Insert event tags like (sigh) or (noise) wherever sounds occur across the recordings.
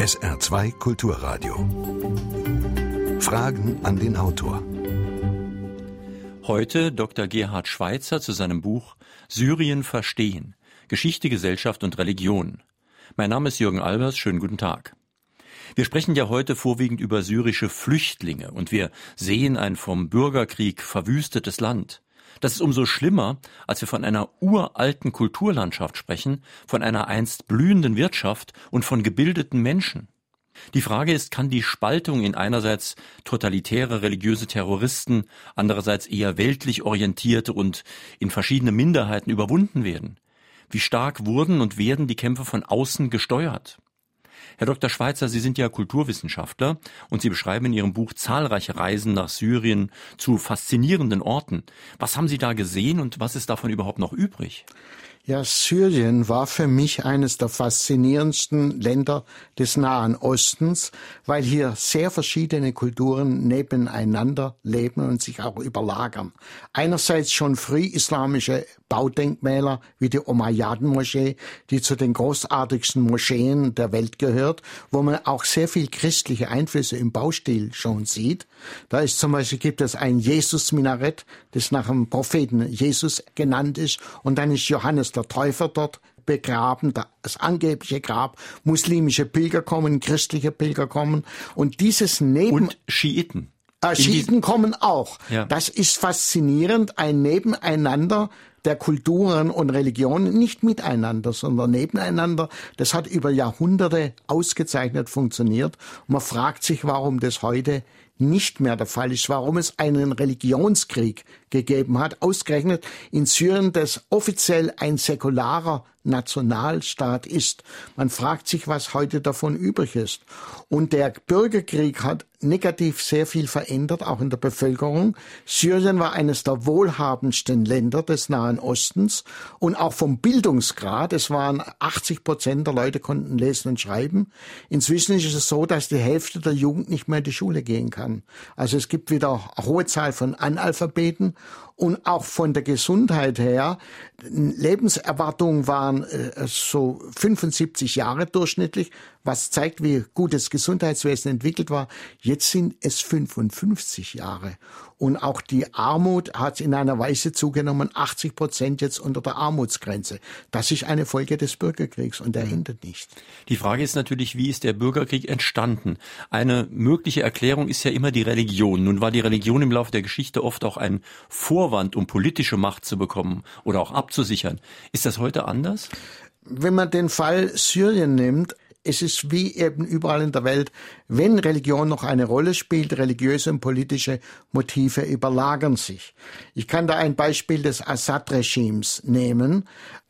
SR2 Kulturradio. Fragen an den Autor. Heute Dr. Gerhard Schweitzer zu seinem Buch Syrien verstehen. Geschichte, Gesellschaft und Religion. Mein Name ist Jürgen Albers. Schönen guten Tag. Wir sprechen ja heute vorwiegend über syrische Flüchtlinge und wir sehen ein vom Bürgerkrieg verwüstetes Land. Das ist umso schlimmer, als wir von einer uralten Kulturlandschaft sprechen, von einer einst blühenden Wirtschaft und von gebildeten Menschen. Die Frage ist, kann die Spaltung in einerseits totalitäre religiöse Terroristen, andererseits eher weltlich orientierte und in verschiedene Minderheiten überwunden werden? Wie stark wurden und werden die Kämpfe von außen gesteuert? Herr Dr. Schweitzer, Sie sind ja Kulturwissenschaftler und Sie beschreiben in Ihrem Buch zahlreiche Reisen nach Syrien zu faszinierenden Orten. Was haben Sie da gesehen und was ist davon überhaupt noch übrig? Ja, Syrien war für mich eines der faszinierendsten Länder des Nahen Ostens, weil hier sehr verschiedene Kulturen nebeneinander leben und sich auch überlagern. Einerseits schon früh islamische Baudenkmäler wie die Umayyaden-Moschee, die zu den großartigsten Moscheen der Welt gehört, wo man auch sehr viel christliche Einflüsse im Baustil schon sieht. Da ist zum Beispiel gibt es ein Jesus-Minarett, das nach dem Propheten Jesus genannt ist, und dann ist Johannes der Täufer dort begraben, das angebliche Grab, muslimische Pilger kommen, christliche Pilger kommen und dieses Neben... Und Schiiten. Äh, Schiiten kommen auch. Ja. Das ist faszinierend, ein Nebeneinander der Kulturen und Religionen nicht miteinander, sondern nebeneinander. Das hat über Jahrhunderte ausgezeichnet funktioniert. Man fragt sich, warum das heute nicht mehr der Fall ist, warum es einen Religionskrieg gegeben hat, ausgerechnet in Syrien, das offiziell ein säkularer Nationalstaat ist. Man fragt sich, was heute davon übrig ist. Und der Bürgerkrieg hat negativ sehr viel verändert, auch in der Bevölkerung. Syrien war eines der wohlhabendsten Länder des Nahen Ostens und auch vom Bildungsgrad. Es waren 80 Prozent der Leute konnten lesen und schreiben. Inzwischen ist es so, dass die Hälfte der Jugend nicht mehr in die Schule gehen kann. Also es gibt wieder eine hohe Zahl von Analphabeten und auch von der Gesundheit her. Lebenserwartungen waren äh, so 75 Jahre durchschnittlich, was zeigt, wie gut das Gesundheitswesen entwickelt war. Jetzt sind es 55 Jahre. Und auch die Armut hat in einer Weise zugenommen, 80 Prozent jetzt unter der Armutsgrenze. Das ist eine Folge des Bürgerkriegs und der hindert nicht. Die Frage ist natürlich, wie ist der Bürgerkrieg entstanden? Eine mögliche Erklärung ist ja immer die Religion. Nun war die Religion im Laufe der Geschichte oft auch ein Vorwand, um politische Macht zu bekommen oder auch abzusichern. Ist das heute anders? Wenn man den Fall Syrien nimmt, es ist wie eben überall in der Welt, wenn Religion noch eine Rolle spielt, religiöse und politische Motive überlagern sich. Ich kann da ein Beispiel des Assad-Regimes nehmen.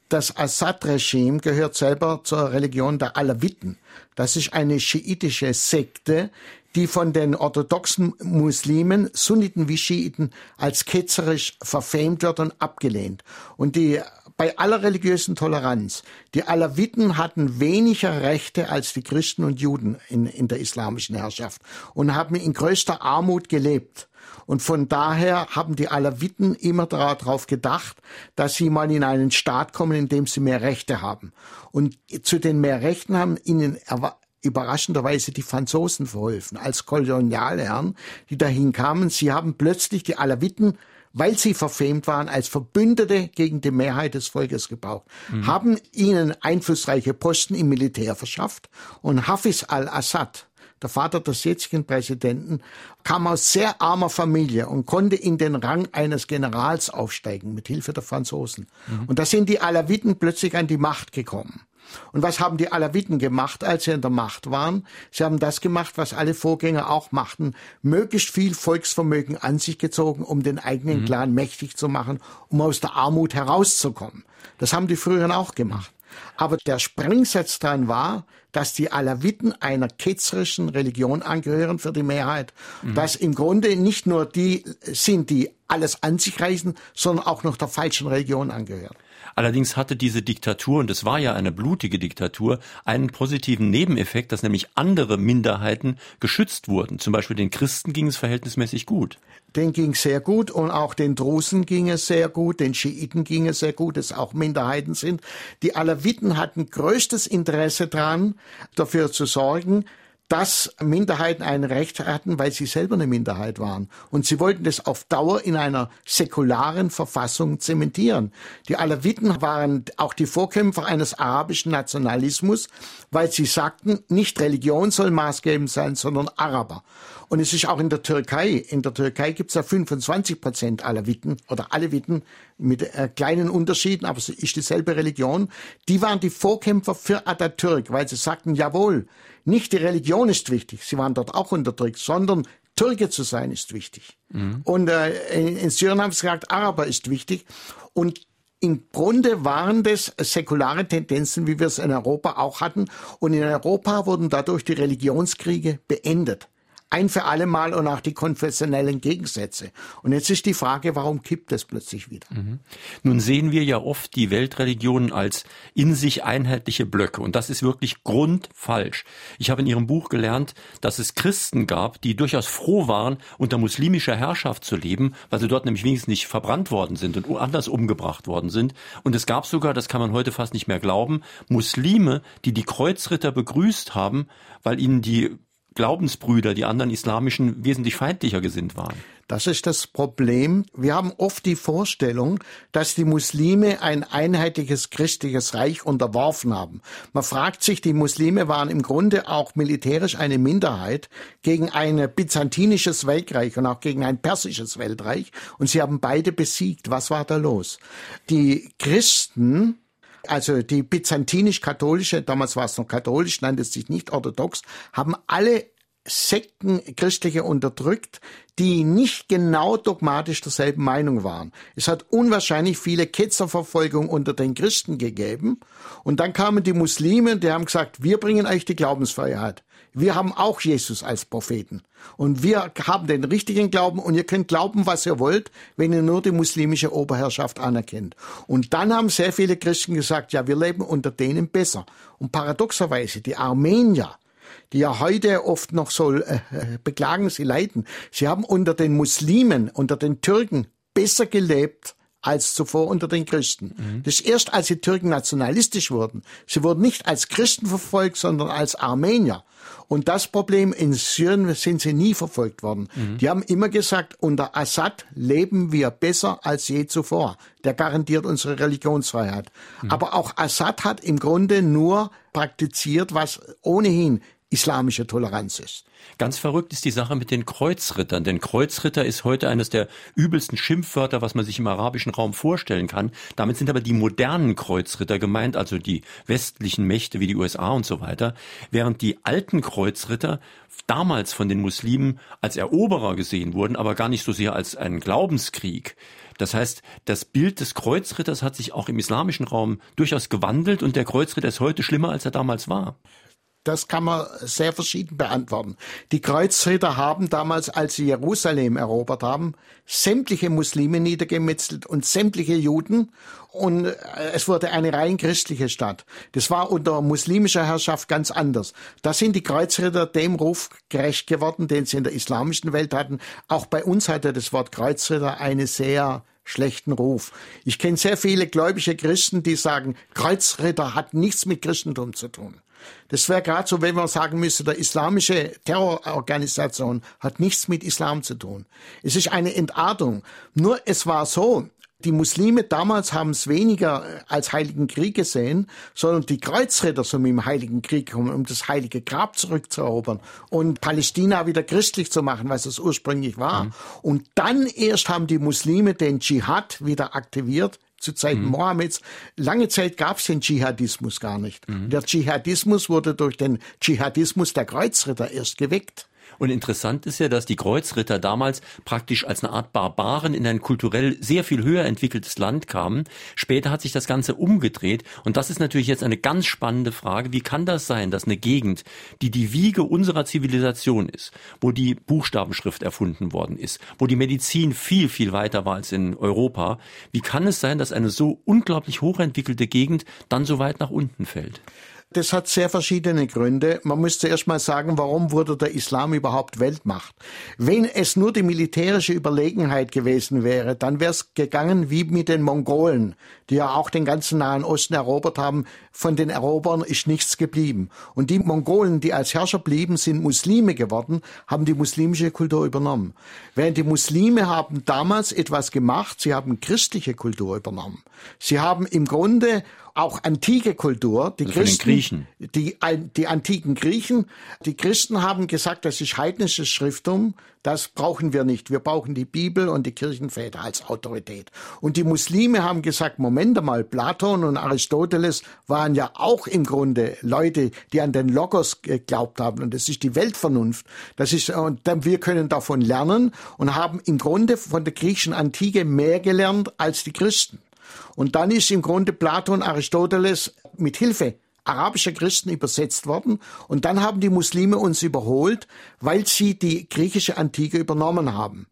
Das Assad-Regime gehört selber zur Religion der Alawiten. Das ist eine schiitische Sekte, die von den orthodoxen Muslimen, Sunniten wie Schiiten, als ketzerisch verfemt wird und abgelehnt. Und die bei aller religiösen Toleranz, die Alawiten hatten weniger Rechte als die Christen und Juden in, in der islamischen Herrschaft und haben in größter Armut gelebt. Und von daher haben die Alawiten immer darauf gedacht, dass sie mal in einen Staat kommen, in dem sie mehr Rechte haben. Und zu den mehr Rechten haben ihnen überraschenderweise die Franzosen verholfen, als Kolonialherren, die dahin kamen. Sie haben plötzlich die Alawiten weil sie verfemt waren, als Verbündete gegen die Mehrheit des Volkes gebraucht, mhm. haben ihnen einflussreiche Posten im Militär verschafft und Hafiz al-Assad, der Vater des jetzigen Präsidenten, kam aus sehr armer Familie und konnte in den Rang eines Generals aufsteigen mit Hilfe der Franzosen. Mhm. Und da sind die Alawiten plötzlich an die Macht gekommen. Und was haben die Alawiten gemacht, als sie in der Macht waren? Sie haben das gemacht, was alle Vorgänger auch machten, möglichst viel Volksvermögen an sich gezogen, um den eigenen mhm. Clan mächtig zu machen, um aus der Armut herauszukommen. Das haben die früheren auch gemacht. Aber der Sprengsatz dran war, dass die Alawiten einer ketzerischen Religion angehören für die Mehrheit. Mhm. Dass im Grunde nicht nur die sind, die alles an sich reißen, sondern auch noch der falschen Religion angehören. Allerdings hatte diese Diktatur, und es war ja eine blutige Diktatur, einen positiven Nebeneffekt, dass nämlich andere Minderheiten geschützt wurden. Zum Beispiel den Christen ging es verhältnismäßig gut. Den ging sehr gut und auch den Drusen ging es sehr gut, den Schiiten ging es sehr gut, es auch Minderheiten sind. Die Alawiten hatten größtes Interesse daran, dafür zu sorgen, dass Minderheiten ein Recht hatten, weil sie selber eine Minderheit waren. Und sie wollten das auf Dauer in einer säkularen Verfassung zementieren. Die Alawiten waren auch die Vorkämpfer eines arabischen Nationalismus, weil sie sagten, nicht Religion soll maßgebend sein, sondern Araber. Und es ist auch in der Türkei. In der Türkei gibt es ja 25 Prozent Alawiten oder Aleviten mit äh, kleinen Unterschieden, aber es ist dieselbe Religion. Die waren die Vorkämpfer für Atatürk, weil sie sagten, jawohl, nicht die Religion ist wichtig, sie waren dort auch unterdrückt, sondern Türke zu sein ist wichtig. Mhm. Und äh, in, in Syrien haben sie gesagt, Araber ist wichtig. Und im Grunde waren das säkulare Tendenzen, wie wir es in Europa auch hatten. Und in Europa wurden dadurch die Religionskriege beendet ein für alle Mal und auch die konfessionellen Gegensätze. Und jetzt ist die Frage, warum kippt es plötzlich wieder? Mhm. Nun sehen wir ja oft die Weltreligionen als in sich einheitliche Blöcke und das ist wirklich grundfalsch. Ich habe in Ihrem Buch gelernt, dass es Christen gab, die durchaus froh waren, unter muslimischer Herrschaft zu leben, weil sie dort nämlich wenigstens nicht verbrannt worden sind und anders umgebracht worden sind. Und es gab sogar, das kann man heute fast nicht mehr glauben, Muslime, die die Kreuzritter begrüßt haben, weil ihnen die Glaubensbrüder, die anderen islamischen, wesentlich feindlicher gesinnt waren. Das ist das Problem. Wir haben oft die Vorstellung, dass die Muslime ein einheitliches christliches Reich unterworfen haben. Man fragt sich, die Muslime waren im Grunde auch militärisch eine Minderheit gegen ein byzantinisches Weltreich und auch gegen ein persisches Weltreich und sie haben beide besiegt. Was war da los? Die Christen also die byzantinisch-katholische, damals war es noch katholisch, nannte es sich nicht orthodox, haben alle Sekten christliche unterdrückt, die nicht genau dogmatisch derselben Meinung waren. Es hat unwahrscheinlich viele Ketzerverfolgung unter den Christen gegeben. Und dann kamen die Muslime, die haben gesagt, wir bringen euch die Glaubensfreiheit. Wir haben auch Jesus als Propheten. Und wir haben den richtigen Glauben und ihr könnt glauben, was ihr wollt, wenn ihr nur die muslimische Oberherrschaft anerkennt. Und dann haben sehr viele Christen gesagt, ja, wir leben unter denen besser. Und paradoxerweise, die Armenier, die ja heute oft noch so äh, äh beklagen, sie leiden, sie haben unter den Muslimen, unter den Türken besser gelebt als zuvor unter den Christen. Mhm. Das ist erst, als die Türken nationalistisch wurden. Sie wurden nicht als Christen verfolgt, sondern als Armenier. Und das Problem in Syrien sind sie nie verfolgt worden. Mhm. Die haben immer gesagt, unter Assad leben wir besser als je zuvor. Der garantiert unsere Religionsfreiheit. Mhm. Aber auch Assad hat im Grunde nur praktiziert, was ohnehin islamische Toleranz ist. Ganz verrückt ist die Sache mit den Kreuzrittern, denn Kreuzritter ist heute eines der übelsten Schimpfwörter, was man sich im arabischen Raum vorstellen kann. Damit sind aber die modernen Kreuzritter gemeint, also die westlichen Mächte wie die USA und so weiter, während die alten Kreuzritter damals von den Muslimen als Eroberer gesehen wurden, aber gar nicht so sehr als ein Glaubenskrieg. Das heißt, das Bild des Kreuzritters hat sich auch im islamischen Raum durchaus gewandelt und der Kreuzritter ist heute schlimmer, als er damals war. Das kann man sehr verschieden beantworten. Die Kreuzritter haben damals, als sie Jerusalem erobert haben, sämtliche Muslime niedergemetzelt und sämtliche Juden und äh, es wurde eine rein christliche Stadt. Das war unter muslimischer Herrschaft ganz anders. Da sind die Kreuzritter dem Ruf gerecht geworden, den sie in der islamischen Welt hatten. Auch bei uns hatte das Wort Kreuzritter eine sehr schlechten Ruf. Ich kenne sehr viele gläubige Christen, die sagen, Kreuzritter hat nichts mit Christentum zu tun. Das wäre gerade so, wenn man sagen müsste, der islamische Terrororganisation hat nichts mit Islam zu tun. Es ist eine Entartung. Nur es war so, die Muslime damals haben es weniger als Heiligen Krieg gesehen, sondern die Kreuzritter sind im Heiligen Krieg gekommen, um das Heilige Grab zurückzuerobern und Palästina wieder christlich zu machen, was es ursprünglich war. Mhm. Und dann erst haben die Muslime den Dschihad wieder aktiviert, zu Zeiten mhm. Mohammeds. Lange Zeit gab es den Dschihadismus gar nicht. Mhm. Der Dschihadismus wurde durch den Dschihadismus der Kreuzritter erst geweckt. Und interessant ist ja, dass die Kreuzritter damals praktisch als eine Art Barbaren in ein kulturell sehr viel höher entwickeltes Land kamen. Später hat sich das Ganze umgedreht. Und das ist natürlich jetzt eine ganz spannende Frage. Wie kann das sein, dass eine Gegend, die die Wiege unserer Zivilisation ist, wo die Buchstabenschrift erfunden worden ist, wo die Medizin viel, viel weiter war als in Europa, wie kann es sein, dass eine so unglaublich hochentwickelte Gegend dann so weit nach unten fällt? Das hat sehr verschiedene Gründe. Man muss zuerst mal sagen, warum wurde der Islam überhaupt Weltmacht? Wenn es nur die militärische Überlegenheit gewesen wäre, dann wäre es gegangen wie mit den Mongolen, die ja auch den ganzen Nahen Osten erobert haben. Von den Erobern ist nichts geblieben. Und die Mongolen, die als Herrscher blieben, sind Muslime geworden, haben die muslimische Kultur übernommen. Während die Muslime haben damals etwas gemacht, sie haben christliche Kultur übernommen. Sie haben im Grunde auch antike Kultur. Die also Christen, die, die antiken Griechen, die Christen haben gesagt, das ist heidnisches Schrifttum, das brauchen wir nicht. Wir brauchen die Bibel und die Kirchenväter als Autorität. Und die Muslime haben gesagt, Moment einmal, Platon und Aristoteles waren ja auch im Grunde Leute, die an den Logos geglaubt haben. Und das ist die Weltvernunft. Das ist, und wir können davon lernen und haben im Grunde von der griechischen Antike mehr gelernt als die Christen. Und dann ist im Grunde Platon, Aristoteles mit Hilfe arabischer Christen übersetzt worden. Und dann haben die Muslime uns überholt, weil sie die griechische Antike übernommen haben.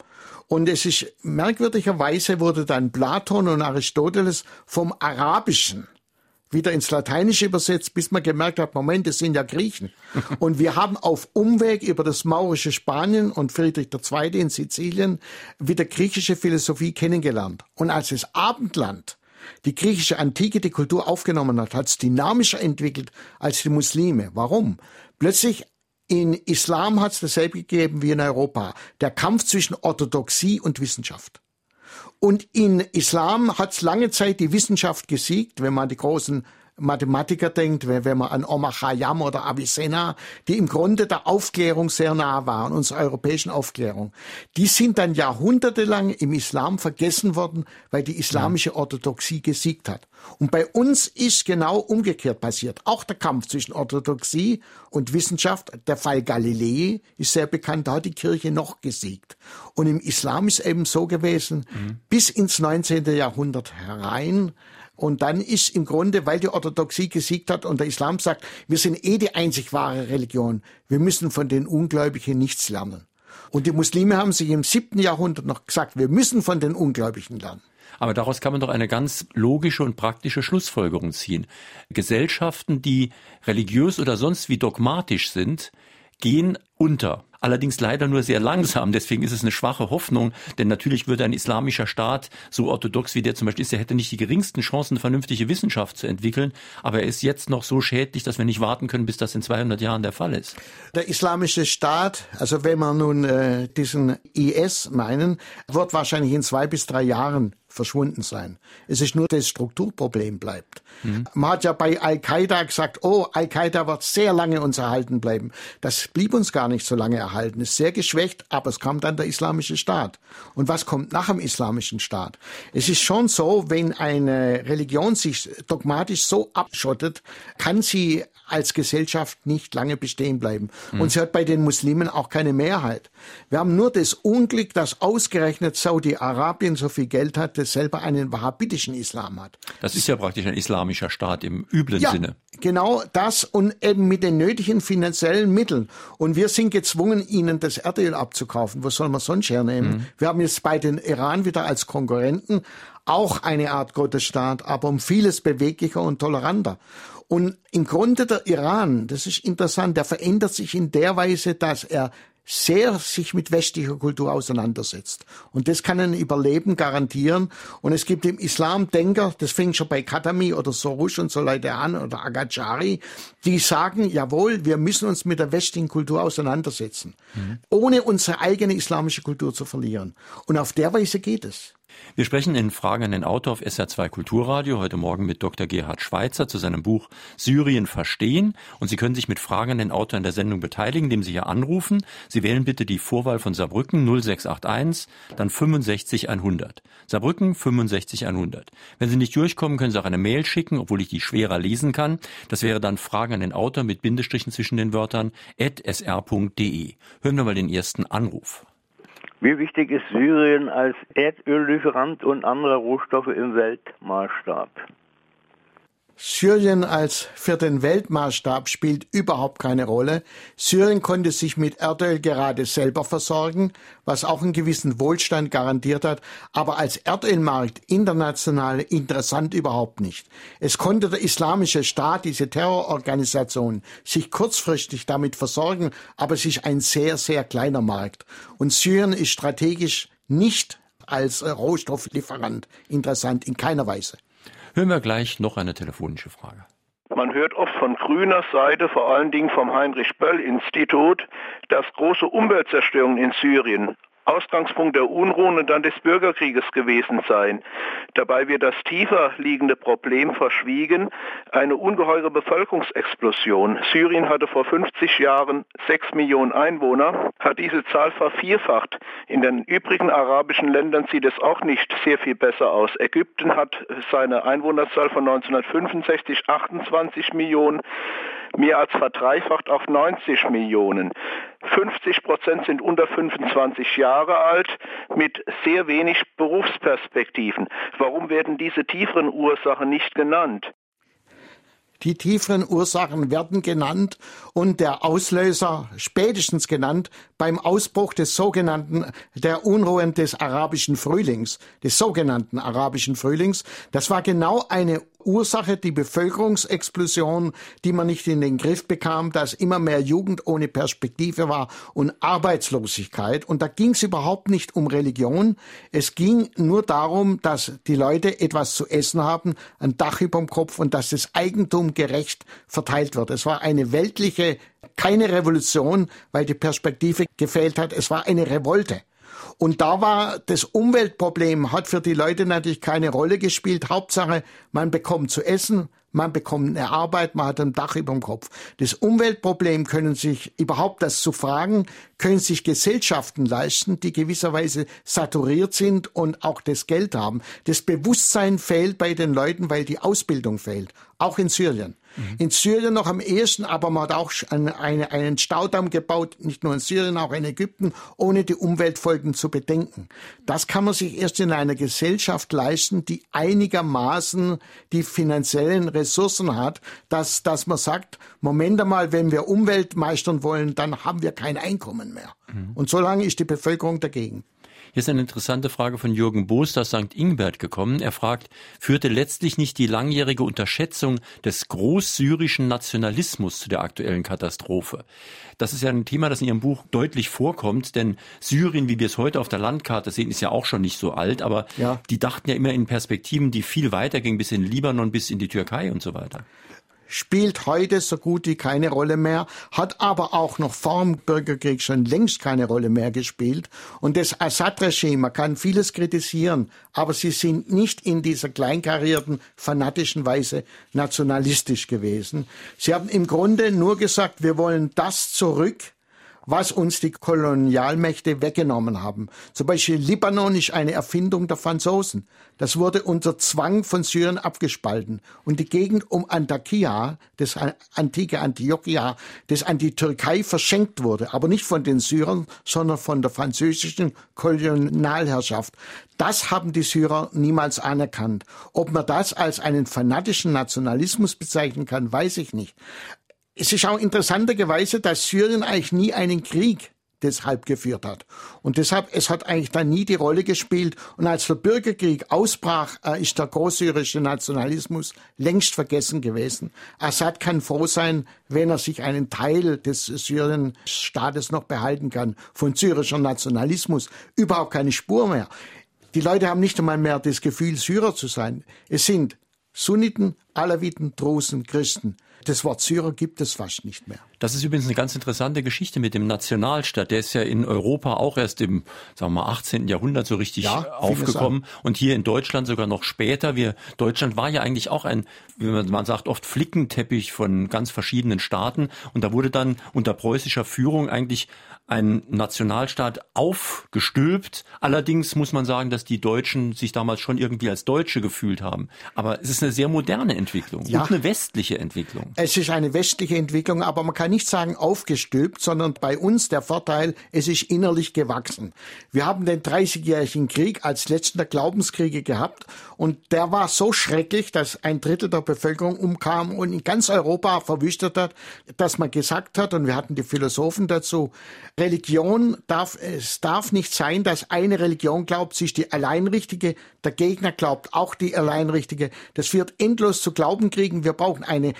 Und es ist merkwürdigerweise wurde dann Platon und Aristoteles vom Arabischen wieder ins Lateinische übersetzt, bis man gemerkt hat, Moment, das sind ja Griechen. (laughs) Und wir haben auf Umweg über das maurische Spanien und Friedrich II. in Sizilien wieder griechische Philosophie kennengelernt. Und als das Abendland die griechische Antike die Kultur aufgenommen hat, hat es dynamischer entwickelt als die Muslime. Warum? Plötzlich in Islam hat es dasselbe gegeben wie in Europa. Der Kampf zwischen Orthodoxie und Wissenschaft. Und in Islam hat es lange Zeit die Wissenschaft gesiegt, wenn man die großen Mathematiker denkt, wenn man an Omar Khayyam oder Avicenna, die im Grunde der Aufklärung sehr nah waren, unserer europäischen Aufklärung, die sind dann jahrhundertelang im Islam vergessen worden, weil die islamische Orthodoxie gesiegt hat. Und bei uns ist genau umgekehrt passiert. Auch der Kampf zwischen Orthodoxie und Wissenschaft, der Fall Galilei ist sehr bekannt, da hat die Kirche noch gesiegt. Und im Islam ist eben so gewesen, mhm. bis ins 19. Jahrhundert herein, und dann ist im Grunde, weil die Orthodoxie gesiegt hat und der Islam sagt, wir sind eh die einzig wahre Religion, wir müssen von den Ungläubigen nichts lernen. Und die Muslime haben sich im siebten Jahrhundert noch gesagt, wir müssen von den Ungläubigen lernen. Aber daraus kann man doch eine ganz logische und praktische Schlussfolgerung ziehen. Gesellschaften, die religiös oder sonst wie dogmatisch sind, gehen unter. Allerdings leider nur sehr langsam. Deswegen ist es eine schwache Hoffnung, denn natürlich würde ein islamischer Staat, so orthodox wie der zum Beispiel ist, der hätte nicht die geringsten Chancen, eine vernünftige Wissenschaft zu entwickeln. Aber er ist jetzt noch so schädlich, dass wir nicht warten können, bis das in 200 Jahren der Fall ist. Der islamische Staat, also wenn wir nun äh, diesen IS meinen, wird wahrscheinlich in zwei bis drei Jahren verschwunden sein. Es ist nur das Strukturproblem bleibt. Mhm. Man hat ja bei Al-Qaida gesagt, oh, Al-Qaida wird sehr lange uns erhalten bleiben. Das blieb uns gar nicht so lange erhalten. Ist sehr geschwächt, aber es kam dann der islamische Staat. Und was kommt nach dem islamischen Staat? Es ist schon so, wenn eine Religion sich dogmatisch so abschottet, kann sie als Gesellschaft nicht lange bestehen bleiben. Mhm. Und sie hat bei den Muslimen auch keine Mehrheit. Wir haben nur das Unglück, dass ausgerechnet Saudi-Arabien so viel Geld hat, das selber einen wahhabitischen Islam hat. Das ist ja praktisch ein islamischer Staat im üblen ja, Sinne. Genau das und eben mit den nötigen finanziellen Mitteln. Und wir sind gezwungen, ihnen das Erdöl abzukaufen. Was soll man sonst hernehmen? Mhm. Wir haben jetzt bei den Iran wieder als Konkurrenten auch eine Art Gottesstaat, aber um vieles beweglicher und toleranter. Und im Grunde der Iran, das ist interessant, der verändert sich in der Weise, dass er sehr sich mit westlicher Kultur auseinandersetzt. Und das kann ein Überleben garantieren. Und es gibt im Islam Denker, das fängt schon bei Khatami oder Sorush und so Leute an oder Agachari, die sagen, jawohl, wir müssen uns mit der westlichen Kultur auseinandersetzen, mhm. ohne unsere eigene islamische Kultur zu verlieren. Und auf der Weise geht es. Wir sprechen in Fragen an den Autor auf SR2 Kulturradio heute Morgen mit Dr. Gerhard Schweitzer zu seinem Buch Syrien verstehen. Und Sie können sich mit Fragen an den Autor in der Sendung beteiligen, indem Sie hier anrufen. Sie wählen bitte die Vorwahl von Saarbrücken 0681, dann 65 100. Saarbrücken 65 100. Wenn Sie nicht durchkommen, können Sie auch eine Mail schicken, obwohl ich die schwerer lesen kann. Das wäre dann Fragen an den Autor mit Bindestrichen zwischen den Wörtern at sr.de. Hören wir mal den ersten Anruf. Wie wichtig ist Syrien als Erdöllieferant und anderer Rohstoffe im Weltmaßstab? Syrien als für den Weltmaßstab spielt überhaupt keine Rolle. Syrien konnte sich mit Erdöl gerade selber versorgen, was auch einen gewissen Wohlstand garantiert hat, aber als Erdölmarkt international interessant überhaupt nicht. Es konnte der islamische Staat, diese Terrororganisation, sich kurzfristig damit versorgen, aber es ist ein sehr, sehr kleiner Markt. Und Syrien ist strategisch nicht als Rohstofflieferant interessant in keiner Weise. Hören wir gleich noch eine telefonische Frage. Man hört oft von grüner Seite, vor allen Dingen vom Heinrich-Böll-Institut, dass große Umweltzerstörungen in Syrien Ausgangspunkt der Unruhen und dann des Bürgerkrieges gewesen sein. Dabei wird das tiefer liegende Problem verschwiegen, eine ungeheure Bevölkerungsexplosion. Syrien hatte vor 50 Jahren 6 Millionen Einwohner, hat diese Zahl vervierfacht. In den übrigen arabischen Ländern sieht es auch nicht sehr viel besser aus. Ägypten hat seine Einwohnerzahl von 1965 28 Millionen mehr als verdreifacht auf 90 Millionen. 50 Prozent sind unter 25 Jahre alt mit sehr wenig Berufsperspektiven. Warum werden diese tieferen Ursachen nicht genannt? Die tieferen Ursachen werden genannt und der Auslöser spätestens genannt beim Ausbruch des sogenannten, der Unruhen des arabischen Frühlings, des sogenannten arabischen Frühlings. Das war genau eine Ursache die Bevölkerungsexplosion, die man nicht in den Griff bekam, dass immer mehr Jugend ohne Perspektive war und Arbeitslosigkeit. Und da ging es überhaupt nicht um Religion. Es ging nur darum, dass die Leute etwas zu essen haben, ein Dach über dem Kopf und dass das Eigentum gerecht verteilt wird. Es war eine weltliche, keine Revolution, weil die Perspektive gefehlt hat. Es war eine Revolte. Und da war das Umweltproblem, hat für die Leute natürlich keine Rolle gespielt. Hauptsache, man bekommt zu essen, man bekommt eine Arbeit, man hat ein Dach über dem Kopf. Das Umweltproblem können sich überhaupt das zu fragen, können sich Gesellschaften leisten, die gewisserweise saturiert sind und auch das Geld haben. Das Bewusstsein fehlt bei den Leuten, weil die Ausbildung fehlt. Auch in Syrien. Mhm. In Syrien noch am ehesten, aber man hat auch eine, einen Staudamm gebaut, nicht nur in Syrien, auch in Ägypten, ohne die Umweltfolgen zu bedenken. Das kann man sich erst in einer Gesellschaft leisten, die einigermaßen die finanziellen Ressourcen hat, dass, dass man sagt, Moment einmal, wenn wir Umwelt meistern wollen, dann haben wir kein Einkommen mehr. Mhm. Und so lange ist die Bevölkerung dagegen. Hier ist eine interessante Frage von Jürgen Boos aus St. Ingbert gekommen. Er fragt, führte letztlich nicht die langjährige Unterschätzung des großsyrischen Nationalismus zu der aktuellen Katastrophe? Das ist ja ein Thema, das in Ihrem Buch deutlich vorkommt, denn Syrien, wie wir es heute auf der Landkarte sehen, ist ja auch schon nicht so alt, aber ja. die dachten ja immer in Perspektiven, die viel weiter gingen, bis in Libanon, bis in die Türkei und so weiter spielt heute so gut wie keine Rolle mehr, hat aber auch noch vor dem Bürgerkrieg schon längst keine Rolle mehr gespielt. Und das Assad-Regime, man kann vieles kritisieren, aber sie sind nicht in dieser kleinkarierten, fanatischen Weise nationalistisch gewesen. Sie haben im Grunde nur gesagt, wir wollen das zurück, was uns die Kolonialmächte weggenommen haben. Zum Beispiel Libanon ist eine Erfindung der Franzosen. Das wurde unter Zwang von Syrien abgespalten. Und die Gegend um Antakia, das antike Antiochia, das an die Türkei verschenkt wurde, aber nicht von den Syrern, sondern von der französischen Kolonialherrschaft. Das haben die Syrer niemals anerkannt. Ob man das als einen fanatischen Nationalismus bezeichnen kann, weiß ich nicht. Es ist auch interessanterweise, dass Syrien eigentlich nie einen Krieg deshalb geführt hat. Und deshalb, es hat eigentlich dann nie die Rolle gespielt. Und als der Bürgerkrieg ausbrach, äh, ist der großsyrische Nationalismus längst vergessen gewesen. Assad kann froh sein, wenn er sich einen Teil des Syrien-Staates noch behalten kann. Von syrischer Nationalismus überhaupt keine Spur mehr. Die Leute haben nicht einmal mehr das Gefühl, Syrer zu sein. Es sind Sunniten, Alawiten, Drusen, Christen. Das Wort Syrer gibt es fast nicht mehr. Das ist übrigens eine ganz interessante Geschichte mit dem Nationalstaat. Der ist ja in Europa auch erst im, sagen wir mal, 18. Jahrhundert so richtig ja, aufgekommen und hier in Deutschland sogar noch später. Wir, Deutschland war ja eigentlich auch ein, wie man sagt, oft Flickenteppich von ganz verschiedenen Staaten und da wurde dann unter preußischer Führung eigentlich ein Nationalstaat aufgestülpt. Allerdings muss man sagen, dass die Deutschen sich damals schon irgendwie als Deutsche gefühlt haben. Aber es ist eine sehr moderne Entwicklung ja. und eine westliche Entwicklung. Es ist eine westliche Entwicklung, aber man kann nicht sagen aufgestülpt, sondern bei uns der Vorteil, es ist innerlich gewachsen. Wir haben den 30-jährigen Krieg als letzten der Glaubenskriege gehabt und der war so schrecklich, dass ein Drittel der Bevölkerung umkam und in ganz Europa verwüstet hat, dass man gesagt hat, und wir hatten die Philosophen dazu, Religion darf, es darf nicht sein, dass eine Religion glaubt, sie ist die alleinrichtige, der Gegner glaubt auch die alleinrichtige. Das führt endlos zu Glaubenkriegen. Wir brauchen eine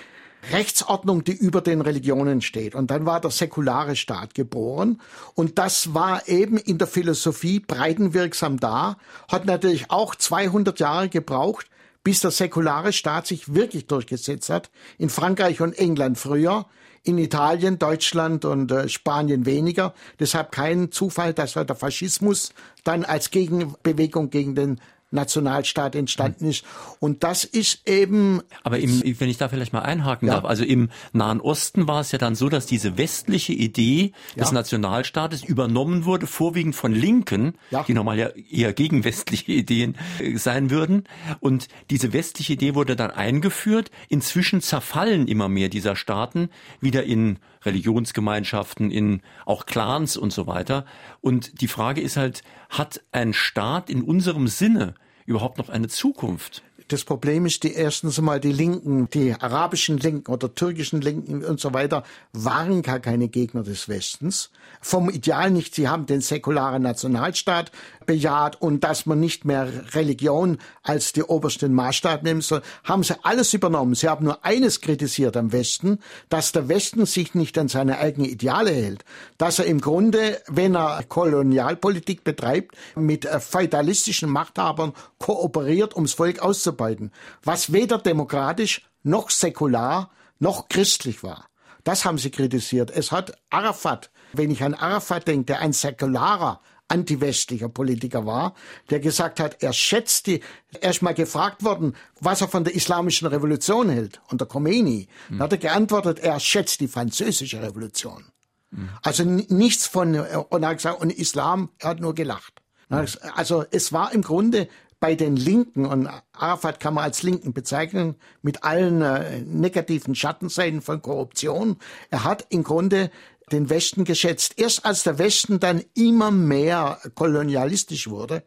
Rechtsordnung, die über den Religionen steht. Und dann war der säkulare Staat geboren. Und das war eben in der Philosophie breitenwirksam da, hat natürlich auch 200 Jahre gebraucht, bis der säkulare Staat sich wirklich durchgesetzt hat. In Frankreich und England früher, in Italien, Deutschland und äh, Spanien weniger. Deshalb kein Zufall, dass der Faschismus dann als Gegenbewegung gegen den Nationalstaat entstanden ist. Und das ist eben. Aber im, wenn ich da vielleicht mal einhaken ja. darf, also im Nahen Osten war es ja dann so, dass diese westliche Idee ja. des Nationalstaates übernommen wurde, vorwiegend von Linken, ja. die normal ja eher gegen westliche Ideen äh, sein würden. Und diese westliche Idee wurde dann eingeführt. Inzwischen zerfallen immer mehr dieser Staaten wieder in Religionsgemeinschaften, in auch Clans und so weiter. Und die Frage ist halt, hat ein Staat in unserem Sinne überhaupt noch eine Zukunft? Das Problem ist, die erstens einmal die Linken, die arabischen Linken oder türkischen Linken und so weiter, waren gar keine Gegner des Westens. Vom Ideal nicht. Sie haben den säkularen Nationalstaat bejaht und dass man nicht mehr Religion als die obersten Maßstab nehmen soll, haben sie alles übernommen. Sie haben nur eines kritisiert am Westen, dass der Westen sich nicht an seine eigenen Ideale hält. Dass er im Grunde, wenn er Kolonialpolitik betreibt, mit feudalistischen Machthabern kooperiert, ums Volk auszubauen auszubeuten, was weder demokratisch noch säkular noch christlich war. Das haben sie kritisiert. Es hat Arafat, wenn ich an Arafat denke, der ein säkularer, antiwestlicher Politiker war, der gesagt hat, er schätzt die, er ist mal gefragt worden, was er von der islamischen Revolution hält, und der Khomeini. Mhm. Da hat er geantwortet, er schätzt die französische Revolution. Mhm. Also nichts von, und er hat gesagt, und Islam, er hat nur gelacht. Also es war im Grunde bei den Linken, und Arafat kann man als Linken bezeichnen, mit allen äh, negativen Schattenseiten von Korruption, er hat im Grunde den Westen geschätzt. Erst als der Westen dann immer mehr kolonialistisch wurde,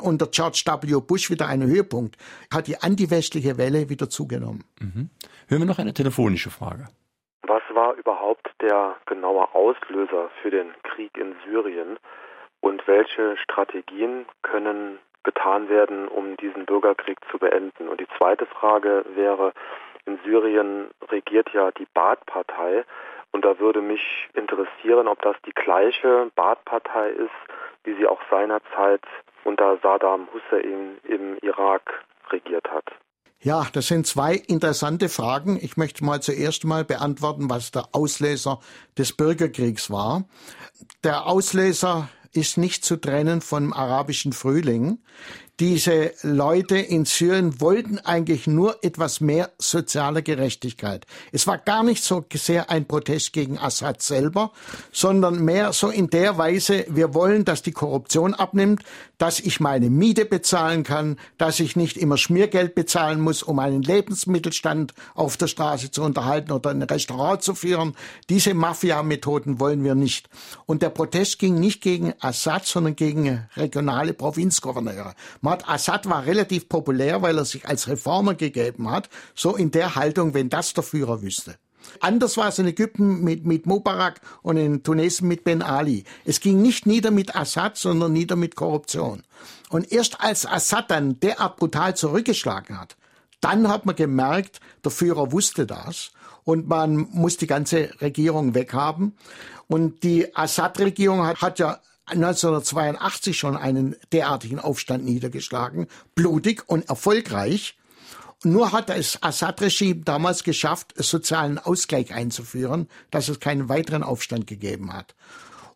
unter George W. Bush wieder einen Höhepunkt, hat die antiwestliche Welle wieder zugenommen. Mhm. Hören wir noch eine telefonische Frage. Was war überhaupt der genaue Auslöser für den Krieg in Syrien und welche Strategien können getan werden, um diesen Bürgerkrieg zu beenden? Und die zweite Frage wäre, in Syrien regiert ja die Baath-Partei und da würde mich interessieren, ob das die gleiche Baath-Partei ist, wie sie auch seinerzeit unter Saddam Hussein im Irak regiert hat. Ja, das sind zwei interessante Fragen. Ich möchte mal zuerst mal beantworten, was der Auslöser des Bürgerkriegs war. Der Auslöser ist nicht zu trennen vom arabischen Frühling. Diese Leute in Syrien wollten eigentlich nur etwas mehr soziale Gerechtigkeit. Es war gar nicht so sehr ein Protest gegen Assad selber, sondern mehr so in der Weise, wir wollen, dass die Korruption abnimmt, dass ich meine Miete bezahlen kann, dass ich nicht immer Schmiergeld bezahlen muss, um einen Lebensmittelstand auf der Straße zu unterhalten oder ein Restaurant zu führen. Diese Mafia-Methoden wollen wir nicht. Und der Protest ging nicht gegen Assad, sondern gegen regionale Provinzgouverneure. Assad war relativ populär, weil er sich als Reformer gegeben hat, so in der Haltung, wenn das der Führer wüsste. Anders war es in Ägypten mit, mit Mubarak und in Tunesien mit Ben Ali. Es ging nicht nieder mit Assad, sondern nieder mit Korruption. Und erst als Assad dann derart brutal zurückgeschlagen hat, dann hat man gemerkt, der Führer wusste das und man muss die ganze Regierung weghaben. Und die Assad-Regierung hat, hat ja 1982 schon einen derartigen Aufstand niedergeschlagen, blutig und erfolgreich. Nur hat das Assad-Regime damals geschafft, sozialen Ausgleich einzuführen, dass es keinen weiteren Aufstand gegeben hat.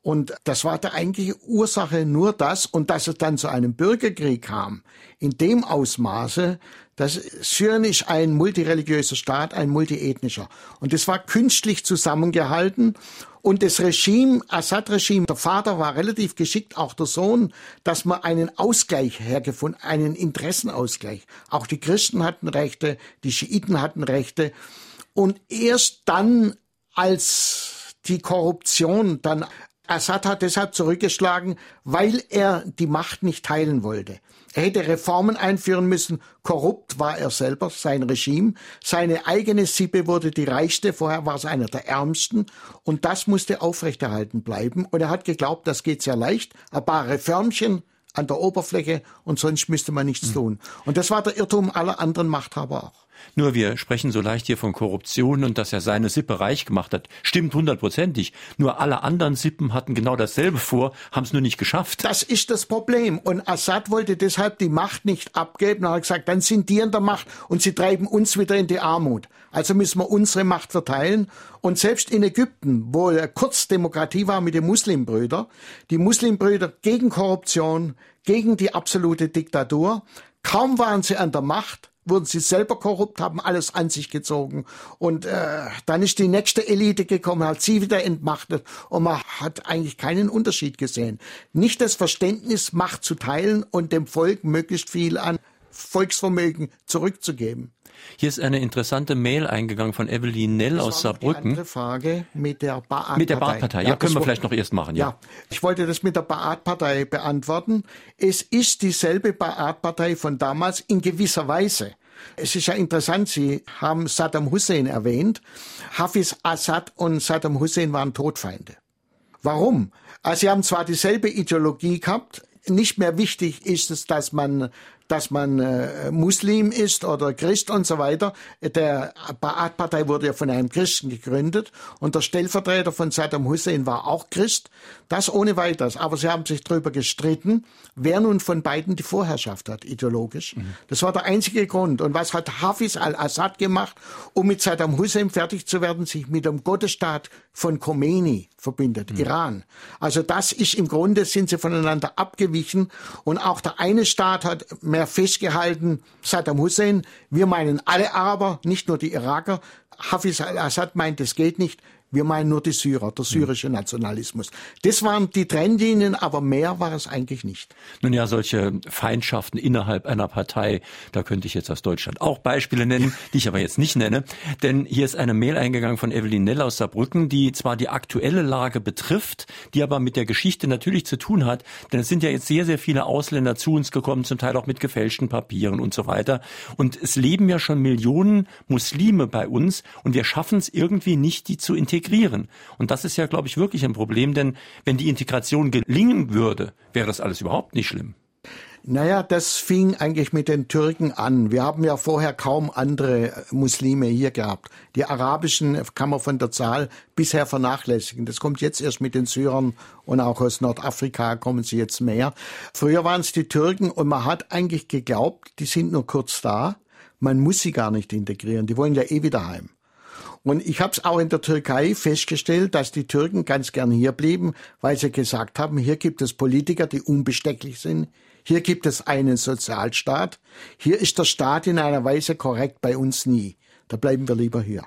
Und das war der eigentliche Ursache nur das und dass es dann zu einem Bürgerkrieg kam, in dem Ausmaße, dass Syrien ist ein multireligiöser Staat, ein multiethnischer. Und das war künstlich zusammengehalten. Und das Regime, Assad-Regime, der Vater war relativ geschickt, auch der Sohn, dass man einen Ausgleich hergefunden, einen Interessenausgleich. Auch die Christen hatten Rechte, die Schiiten hatten Rechte. Und erst dann, als die Korruption dann Assad hat deshalb zurückgeschlagen, weil er die Macht nicht teilen wollte. Er hätte Reformen einführen müssen. Korrupt war er selber, sein Regime. Seine eigene Sippe wurde die reichste. Vorher war es einer der ärmsten. Und das musste aufrechterhalten bleiben. Und er hat geglaubt, das geht sehr leicht. Ein paar Reformchen an der Oberfläche und sonst müsste man nichts hm. tun. Und das war der Irrtum aller anderen Machthaber auch. Nur wir sprechen so leicht hier von Korruption und dass er seine Sippe reich gemacht hat. Stimmt hundertprozentig. Nur alle anderen Sippen hatten genau dasselbe vor, haben es nur nicht geschafft. Das ist das Problem. Und Assad wollte deshalb die Macht nicht abgeben. Er hat gesagt, dann sind die in der Macht und sie treiben uns wieder in die Armut. Also müssen wir unsere Macht verteilen. Und selbst in Ägypten, wo kurz Demokratie war mit den Muslimbrüdern, die Muslimbrüder gegen Korruption, gegen die absolute Diktatur, kaum waren sie an der Macht, wurden sie selber korrupt, haben alles an sich gezogen. Und äh, dann ist die nächste Elite gekommen, hat sie wieder entmachtet und man hat eigentlich keinen Unterschied gesehen. Nicht das Verständnis, Macht zu teilen und dem Volk möglichst viel an Volksvermögen zurückzugeben. Hier ist eine interessante Mail eingegangen von Evelyn Nell das aus Saarbrücken. Die Frage mit der Baath-Partei. Mit der Baath-Partei. Ja, ja, können wir vielleicht noch erst machen. Ja. ja, ich wollte das mit der Baath-Partei beantworten. Es ist dieselbe Baath-Partei von damals in gewisser Weise. Es ist ja interessant, Sie haben Saddam Hussein erwähnt. Hafiz Assad und Saddam Hussein waren Todfeinde. Warum? Also sie haben zwar dieselbe Ideologie gehabt, nicht mehr wichtig ist es, dass man dass man äh, Muslim ist oder Christ und so weiter. Der Baath-Partei wurde ja von einem Christen gegründet und der Stellvertreter von Saddam Hussein war auch Christ. Das ohne weiteres. Aber sie haben sich darüber gestritten, wer nun von beiden die Vorherrschaft hat, ideologisch. Mhm. Das war der einzige Grund. Und was hat Hafiz al-Assad gemacht, um mit Saddam Hussein fertig zu werden, sich mit dem Gottesstaat von Khomeini verbindet, mhm. Iran. Also das ist im Grunde, sind sie voneinander abgewichen und auch der eine Staat hat mehr festgehalten, Saddam Hussein, wir meinen alle Araber, nicht nur die Iraker. Hafiz al-Assad meint, es geht nicht. Wir meinen nur die Syrer, der syrische Nationalismus. Das waren die Trennlinien, aber mehr war es eigentlich nicht. Nun ja, solche Feindschaften innerhalb einer Partei, da könnte ich jetzt aus Deutschland auch Beispiele nennen, die ich aber jetzt nicht nenne. Denn hier ist eine Mail eingegangen von Evelyn Nell aus Saarbrücken, die zwar die aktuelle Lage betrifft, die aber mit der Geschichte natürlich zu tun hat. Denn es sind ja jetzt sehr, sehr viele Ausländer zu uns gekommen, zum Teil auch mit gefälschten Papieren und so weiter. Und es leben ja schon Millionen Muslime bei uns und wir schaffen es irgendwie nicht, die zu integrieren integrieren. Und das ist ja, glaube ich, wirklich ein Problem, denn wenn die Integration gelingen würde, wäre das alles überhaupt nicht schlimm. Naja, das fing eigentlich mit den Türken an. Wir haben ja vorher kaum andere Muslime hier gehabt. Die arabischen kann man von der Zahl bisher vernachlässigen. Das kommt jetzt erst mit den Syrern und auch aus Nordafrika kommen sie jetzt mehr. Früher waren es die Türken und man hat eigentlich geglaubt, die sind nur kurz da. Man muss sie gar nicht integrieren. Die wollen ja eh wieder heim. Und ich habe es auch in der Türkei festgestellt, dass die Türken ganz gern hier blieben, weil sie gesagt haben, hier gibt es Politiker, die unbestechlich sind. Hier gibt es einen Sozialstaat. Hier ist der Staat in einer Weise korrekt, bei uns nie. Da bleiben wir lieber hier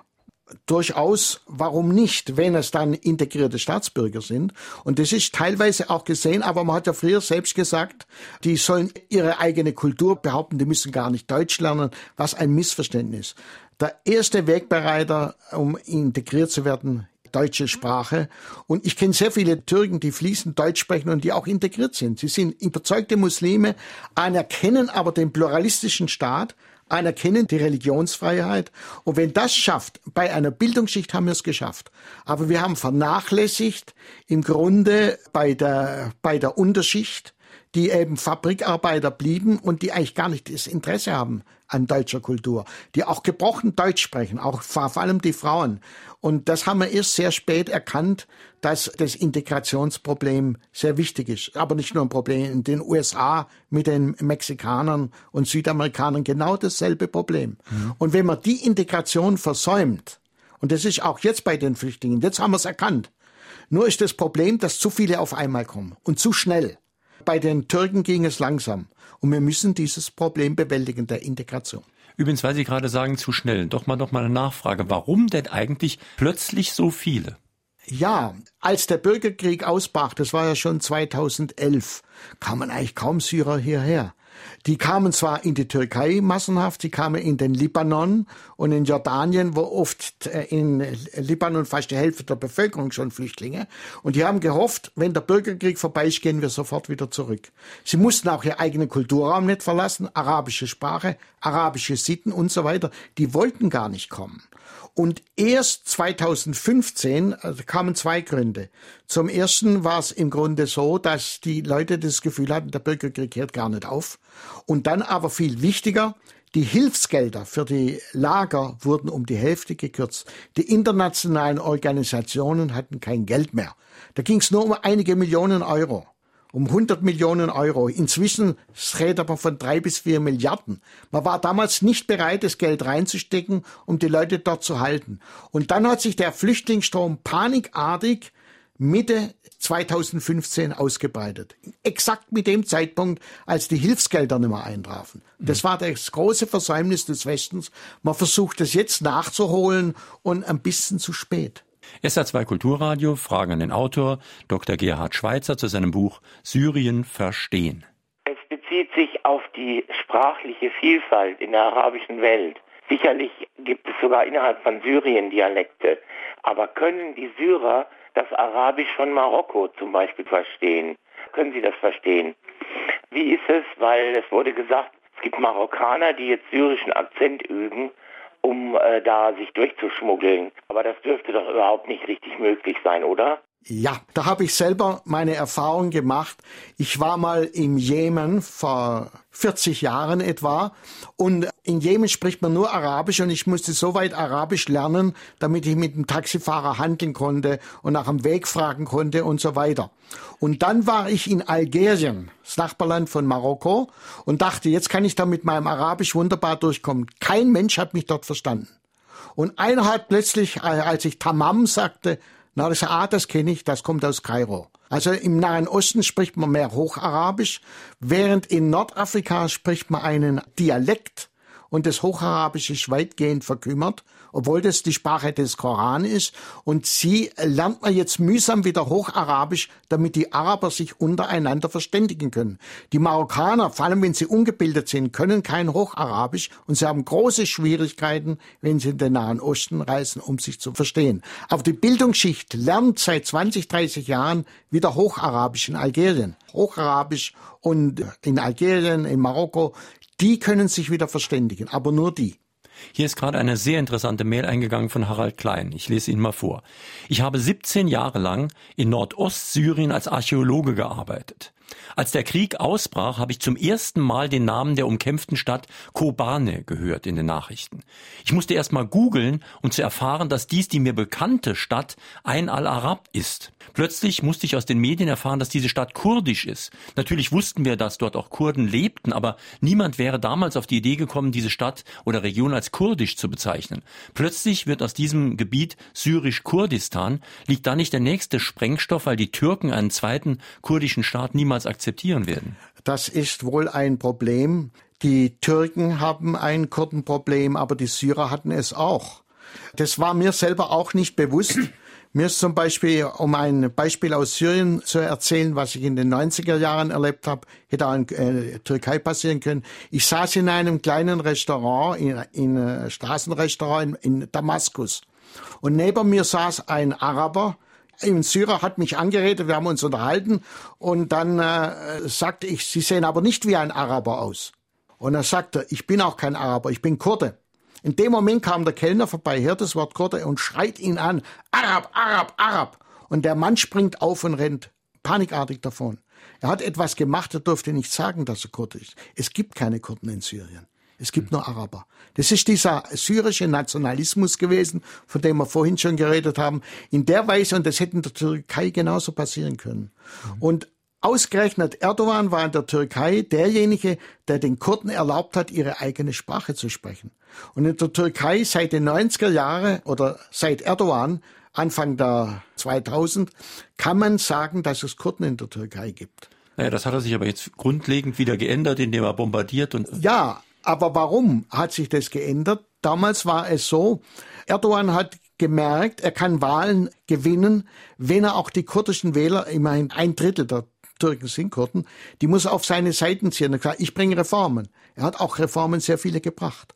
durchaus, warum nicht, wenn es dann integrierte Staatsbürger sind. Und das ist teilweise auch gesehen, aber man hat ja früher selbst gesagt, die sollen ihre eigene Kultur behaupten, die müssen gar nicht Deutsch lernen, was ein Missverständnis. Der erste Wegbereiter, um integriert zu werden, deutsche Sprache. Und ich kenne sehr viele Türken, die fließend Deutsch sprechen und die auch integriert sind. Sie sind überzeugte Muslime, anerkennen aber den pluralistischen Staat, anerkennen die Religionsfreiheit. Und wenn das schafft, bei einer Bildungsschicht haben wir es geschafft. Aber wir haben vernachlässigt im Grunde bei der, bei der Unterschicht die eben Fabrikarbeiter blieben und die eigentlich gar nicht das Interesse haben an deutscher Kultur, die auch gebrochen Deutsch sprechen, auch vor allem die Frauen. Und das haben wir erst sehr spät erkannt, dass das Integrationsproblem sehr wichtig ist. Aber nicht nur ein Problem in den USA mit den Mexikanern und Südamerikanern genau dasselbe Problem. Mhm. Und wenn man die Integration versäumt, und das ist auch jetzt bei den Flüchtlingen, jetzt haben wir es erkannt, nur ist das Problem, dass zu viele auf einmal kommen und zu schnell. Bei den Türken ging es langsam. Und wir müssen dieses Problem bewältigen, der Integration. Übrigens, weil Sie gerade sagen, zu schnell, doch mal noch mal eine Nachfrage. Warum denn eigentlich plötzlich so viele? Ja, als der Bürgerkrieg ausbrach, das war ja schon 2011, kamen eigentlich kaum Syrer hierher. Die kamen zwar in die Türkei massenhaft, die kamen in den Libanon und in Jordanien, wo oft äh, in Libanon fast die Hälfte der Bevölkerung schon Flüchtlinge. Und die haben gehofft, wenn der Bürgerkrieg vorbei ist, gehen wir sofort wieder zurück. Sie mussten auch ihr eigenen Kulturraum nicht verlassen, arabische Sprache, arabische Sitten und so weiter. Die wollten gar nicht kommen. Und erst 2015 also kamen zwei Gründe. Zum ersten war es im Grunde so, dass die Leute das Gefühl hatten, der Bürgerkrieg hört gar nicht auf. Und dann aber viel wichtiger, die Hilfsgelder für die Lager wurden um die Hälfte gekürzt. Die internationalen Organisationen hatten kein Geld mehr. Da ging es nur um einige Millionen Euro um 100 Millionen Euro. Inzwischen redet man von drei bis vier Milliarden. Man war damals nicht bereit, das Geld reinzustecken, um die Leute dort zu halten. Und dann hat sich der Flüchtlingsstrom panikartig Mitte 2015 ausgebreitet. Exakt mit dem Zeitpunkt, als die Hilfsgelder nicht mehr eintrafen. Das war das große Versäumnis des Westens. Man versucht es jetzt nachzuholen und ein bisschen zu spät. SA2 Kulturradio Fragen an den Autor Dr. Gerhard Schweitzer zu seinem Buch Syrien verstehen. Es bezieht sich auf die sprachliche Vielfalt in der arabischen Welt. Sicherlich gibt es sogar innerhalb von Syrien Dialekte. Aber können die Syrer das Arabisch von Marokko zum Beispiel verstehen? Können sie das verstehen? Wie ist es? Weil es wurde gesagt, es gibt Marokkaner, die jetzt syrischen Akzent üben um äh, da sich durchzuschmuggeln. Aber das dürfte doch überhaupt nicht richtig möglich sein, oder? Ja, da habe ich selber meine Erfahrung gemacht. Ich war mal im Jemen vor 40 Jahren etwa und in Jemen spricht man nur Arabisch und ich musste so weit Arabisch lernen, damit ich mit dem Taxifahrer handeln konnte und nach dem Weg fragen konnte und so weiter. Und dann war ich in Algerien, das Nachbarland von Marokko und dachte, jetzt kann ich da mit meinem Arabisch wunderbar durchkommen. Kein Mensch hat mich dort verstanden. Und einer hat plötzlich, als ich Tamam sagte, na, das, das kenne ich, das kommt aus Kairo. Also im Nahen Osten spricht man mehr Hocharabisch, während in Nordafrika spricht man einen Dialekt und das Hocharabische ist weitgehend verkümmert obwohl das die Sprache des Koran ist. Und sie lernt man jetzt mühsam wieder Hocharabisch, damit die Araber sich untereinander verständigen können. Die Marokkaner, vor allem wenn sie ungebildet sind, können kein Hocharabisch und sie haben große Schwierigkeiten, wenn sie in den Nahen Osten reisen, um sich zu verstehen. Aber die Bildungsschicht lernt seit 20, 30 Jahren wieder Hocharabisch in Algerien. Hocharabisch und in Algerien, in Marokko, die können sich wieder verständigen, aber nur die. Hier ist gerade eine sehr interessante Mail eingegangen von Harald Klein. Ich lese ihn mal vor. Ich habe 17 Jahre lang in Nordostsyrien als Archäologe gearbeitet. Als der Krieg ausbrach, habe ich zum ersten Mal den Namen der umkämpften Stadt Kobane gehört in den Nachrichten. Ich musste erst mal googeln, um zu erfahren, dass dies die mir bekannte Stadt Ein al-Arab ist. Plötzlich musste ich aus den Medien erfahren, dass diese Stadt kurdisch ist. Natürlich wussten wir, dass dort auch Kurden lebten, aber niemand wäre damals auf die Idee gekommen, diese Stadt oder Region als kurdisch zu bezeichnen. Plötzlich wird aus diesem Gebiet syrisch-Kurdistan. Liegt da nicht der nächste Sprengstoff, weil die Türken einen zweiten kurdischen Staat niemals akzeptieren werden? Das ist wohl ein Problem. Die Türken haben ein Kurdenproblem, aber die Syrer hatten es auch. Das war mir selber auch nicht bewusst. Mir ist zum Beispiel, um ein Beispiel aus Syrien zu erzählen, was ich in den 90er Jahren erlebt habe, hätte auch in äh, Türkei passieren können. Ich saß in einem kleinen Restaurant, in, in äh, Straßenrestaurant in, in Damaskus. Und neben mir saß ein Araber, ein Syrer hat mich angeredet, wir haben uns unterhalten und dann äh, sagte ich, Sie sehen aber nicht wie ein Araber aus. Und er sagte, ich bin auch kein Araber, ich bin Kurde. In dem Moment kam der Kellner vorbei, hört das Wort Kurde und schreit ihn an, Arab, Arab, Arab. Und der Mann springt auf und rennt panikartig davon. Er hat etwas gemacht, er durfte nicht sagen, dass er Kurde ist. Es gibt keine Kurden in Syrien. Es gibt nur Araber. Das ist dieser syrische Nationalismus gewesen, von dem wir vorhin schon geredet haben, in der Weise, und das hätte in der Türkei genauso passieren können. Und Ausgerechnet Erdogan war in der Türkei derjenige, der den Kurden erlaubt hat, ihre eigene Sprache zu sprechen. Und in der Türkei seit den 90er Jahren oder seit Erdogan, Anfang der 2000, kann man sagen, dass es Kurden in der Türkei gibt. Naja, das hat er sich aber jetzt grundlegend wieder geändert, indem er bombardiert und. Ja, aber warum hat sich das geändert? Damals war es so, Erdogan hat gemerkt, er kann Wahlen gewinnen, wenn er auch die kurdischen Wähler, immerhin ein Drittel der Türken sind Kurden, die muss er auf seine Seiten ziehen. Ich bringe Reformen. Er hat auch Reformen sehr viele gebracht.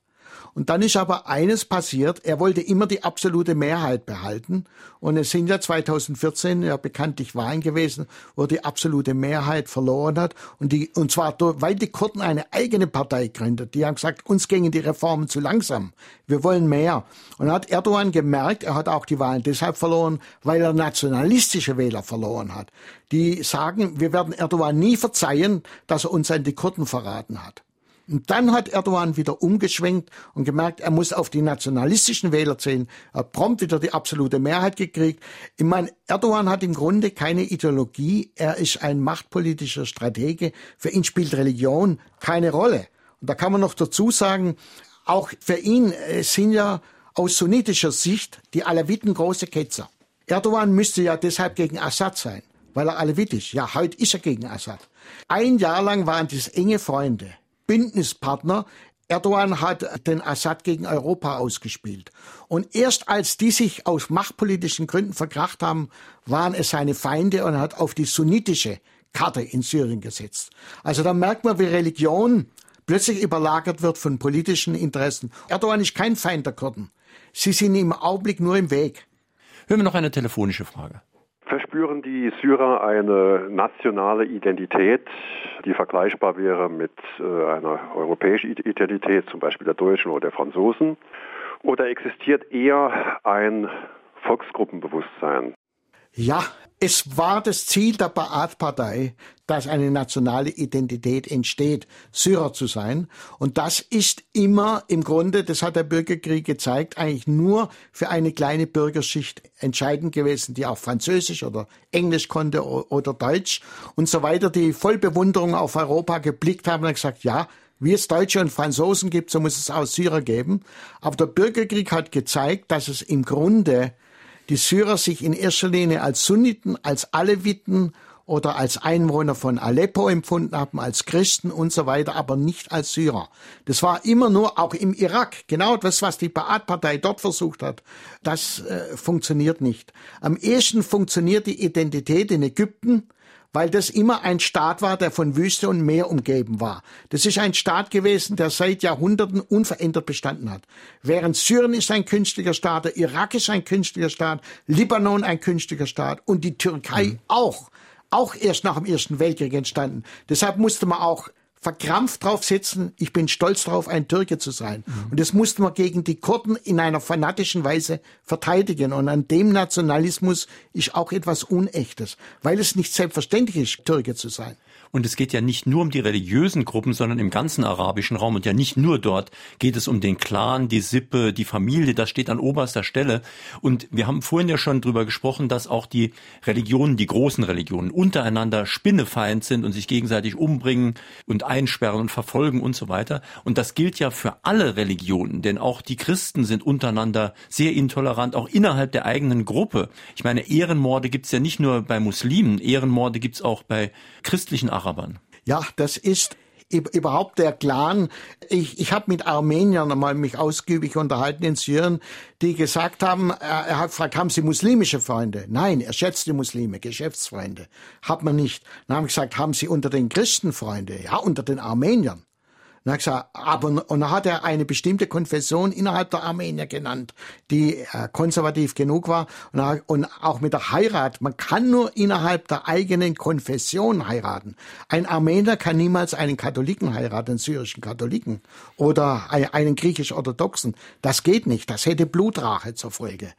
Und dann ist aber eines passiert, er wollte immer die absolute Mehrheit behalten. Und es sind ja 2014 ja bekanntlich Wahlen gewesen, wo die absolute Mehrheit verloren hat. Und, die, und zwar, weil die Kurden eine eigene Partei gründet. Die haben gesagt, uns gingen die Reformen zu langsam. Wir wollen mehr. Und hat Erdogan gemerkt, er hat auch die Wahlen deshalb verloren, weil er nationalistische Wähler verloren hat. Die sagen, wir werden Erdogan nie verzeihen, dass er uns an die Kurden verraten hat. Und dann hat Erdogan wieder umgeschwenkt und gemerkt, er muss auf die nationalistischen Wähler zählen. Er hat prompt wieder die absolute Mehrheit gekriegt. Ich meine, Erdogan hat im Grunde keine Ideologie. Er ist ein machtpolitischer Stratege. Für ihn spielt Religion keine Rolle. Und da kann man noch dazu sagen, auch für ihn äh, sind ja aus sunnitischer Sicht die Alawiten große Ketzer. Erdogan müsste ja deshalb gegen Assad sein, weil er Alawit ist. Ja, heute ist er gegen Assad. Ein Jahr lang waren das enge Freunde. Bündnispartner. Erdogan hat den Assad gegen Europa ausgespielt. Und erst als die sich aus machtpolitischen Gründen verkracht haben, waren es seine Feinde und hat auf die sunnitische Karte in Syrien gesetzt. Also da merkt man, wie Religion plötzlich überlagert wird von politischen Interessen. Erdogan ist kein Feind der Kurden. Sie sind im Augenblick nur im Weg. Hören wir noch eine telefonische Frage. Verspüren die Syrer eine nationale Identität, die vergleichbar wäre mit äh, einer europäischen Identität, zum Beispiel der Deutschen oder der Franzosen? Oder existiert eher ein Volksgruppenbewusstsein? Ja, es war das Ziel der Baath-Partei, dass eine nationale Identität entsteht, Syrer zu sein. Und das ist immer im Grunde, das hat der Bürgerkrieg gezeigt, eigentlich nur für eine kleine Bürgerschicht entscheidend gewesen, die auch Französisch oder Englisch konnte oder Deutsch und so weiter, die voll Bewunderung auf Europa geblickt haben und gesagt, ja, wie es Deutsche und Franzosen gibt, so muss es auch Syrer geben. Aber der Bürgerkrieg hat gezeigt, dass es im Grunde die Syrer sich in erster Linie als Sunniten, als Aleviten oder als Einwohner von Aleppo empfunden haben, als Christen und so weiter, aber nicht als Syrer. Das war immer nur auch im Irak, genau das, was die Baath-Partei dort versucht hat. Das äh, funktioniert nicht. Am ehesten funktioniert die Identität in Ägypten, weil das immer ein Staat war, der von Wüste und Meer umgeben war. Das ist ein Staat gewesen, der seit Jahrhunderten unverändert bestanden hat. Während Syrien ist ein künstlicher Staat, der Irak ist ein künstlicher Staat, Libanon ein künstlicher Staat und die Türkei mhm. auch. Auch erst nach dem Ersten Weltkrieg entstanden. Deshalb musste man auch verkrampft drauf setzen, ich bin stolz darauf, ein Türke zu sein. Mhm. Und das mussten wir gegen die Kurden in einer fanatischen Weise verteidigen. Und an dem Nationalismus ist auch etwas Unechtes, weil es nicht selbstverständlich ist, Türke zu sein. Und es geht ja nicht nur um die religiösen Gruppen, sondern im ganzen arabischen Raum und ja nicht nur dort geht es um den Clan, die Sippe, die Familie, das steht an oberster Stelle. Und wir haben vorhin ja schon drüber gesprochen, dass auch die Religionen, die großen Religionen untereinander Spinnefeind sind und sich gegenseitig umbringen und einsperren und verfolgen und so weiter. Und das gilt ja für alle Religionen, denn auch die Christen sind untereinander sehr intolerant, auch innerhalb der eigenen Gruppe. Ich meine, Ehrenmorde gibt's ja nicht nur bei Muslimen, Ehrenmorde gibt's auch bei christlichen Arabern. Ja, das ist überhaupt der Clan. Ich, ich habe mit Armeniern einmal mich ausgiebig unterhalten in Syrien, die gesagt haben, er hat gefragt, haben Sie muslimische Freunde? Nein, er schätzt die Muslime, Geschäftsfreunde. Hat man nicht. Dann haben gesagt, haben Sie unter den Christen Freunde? Ja, unter den Armeniern. Und, er gesagt, aber, und dann hat er eine bestimmte Konfession innerhalb der Armenier genannt, die äh, konservativ genug war. Und, er, und auch mit der Heirat, man kann nur innerhalb der eigenen Konfession heiraten. Ein Armenier kann niemals einen Katholiken heiraten, einen syrischen Katholiken oder einen griechisch-orthodoxen. Das geht nicht. Das hätte Blutrache zur Folge.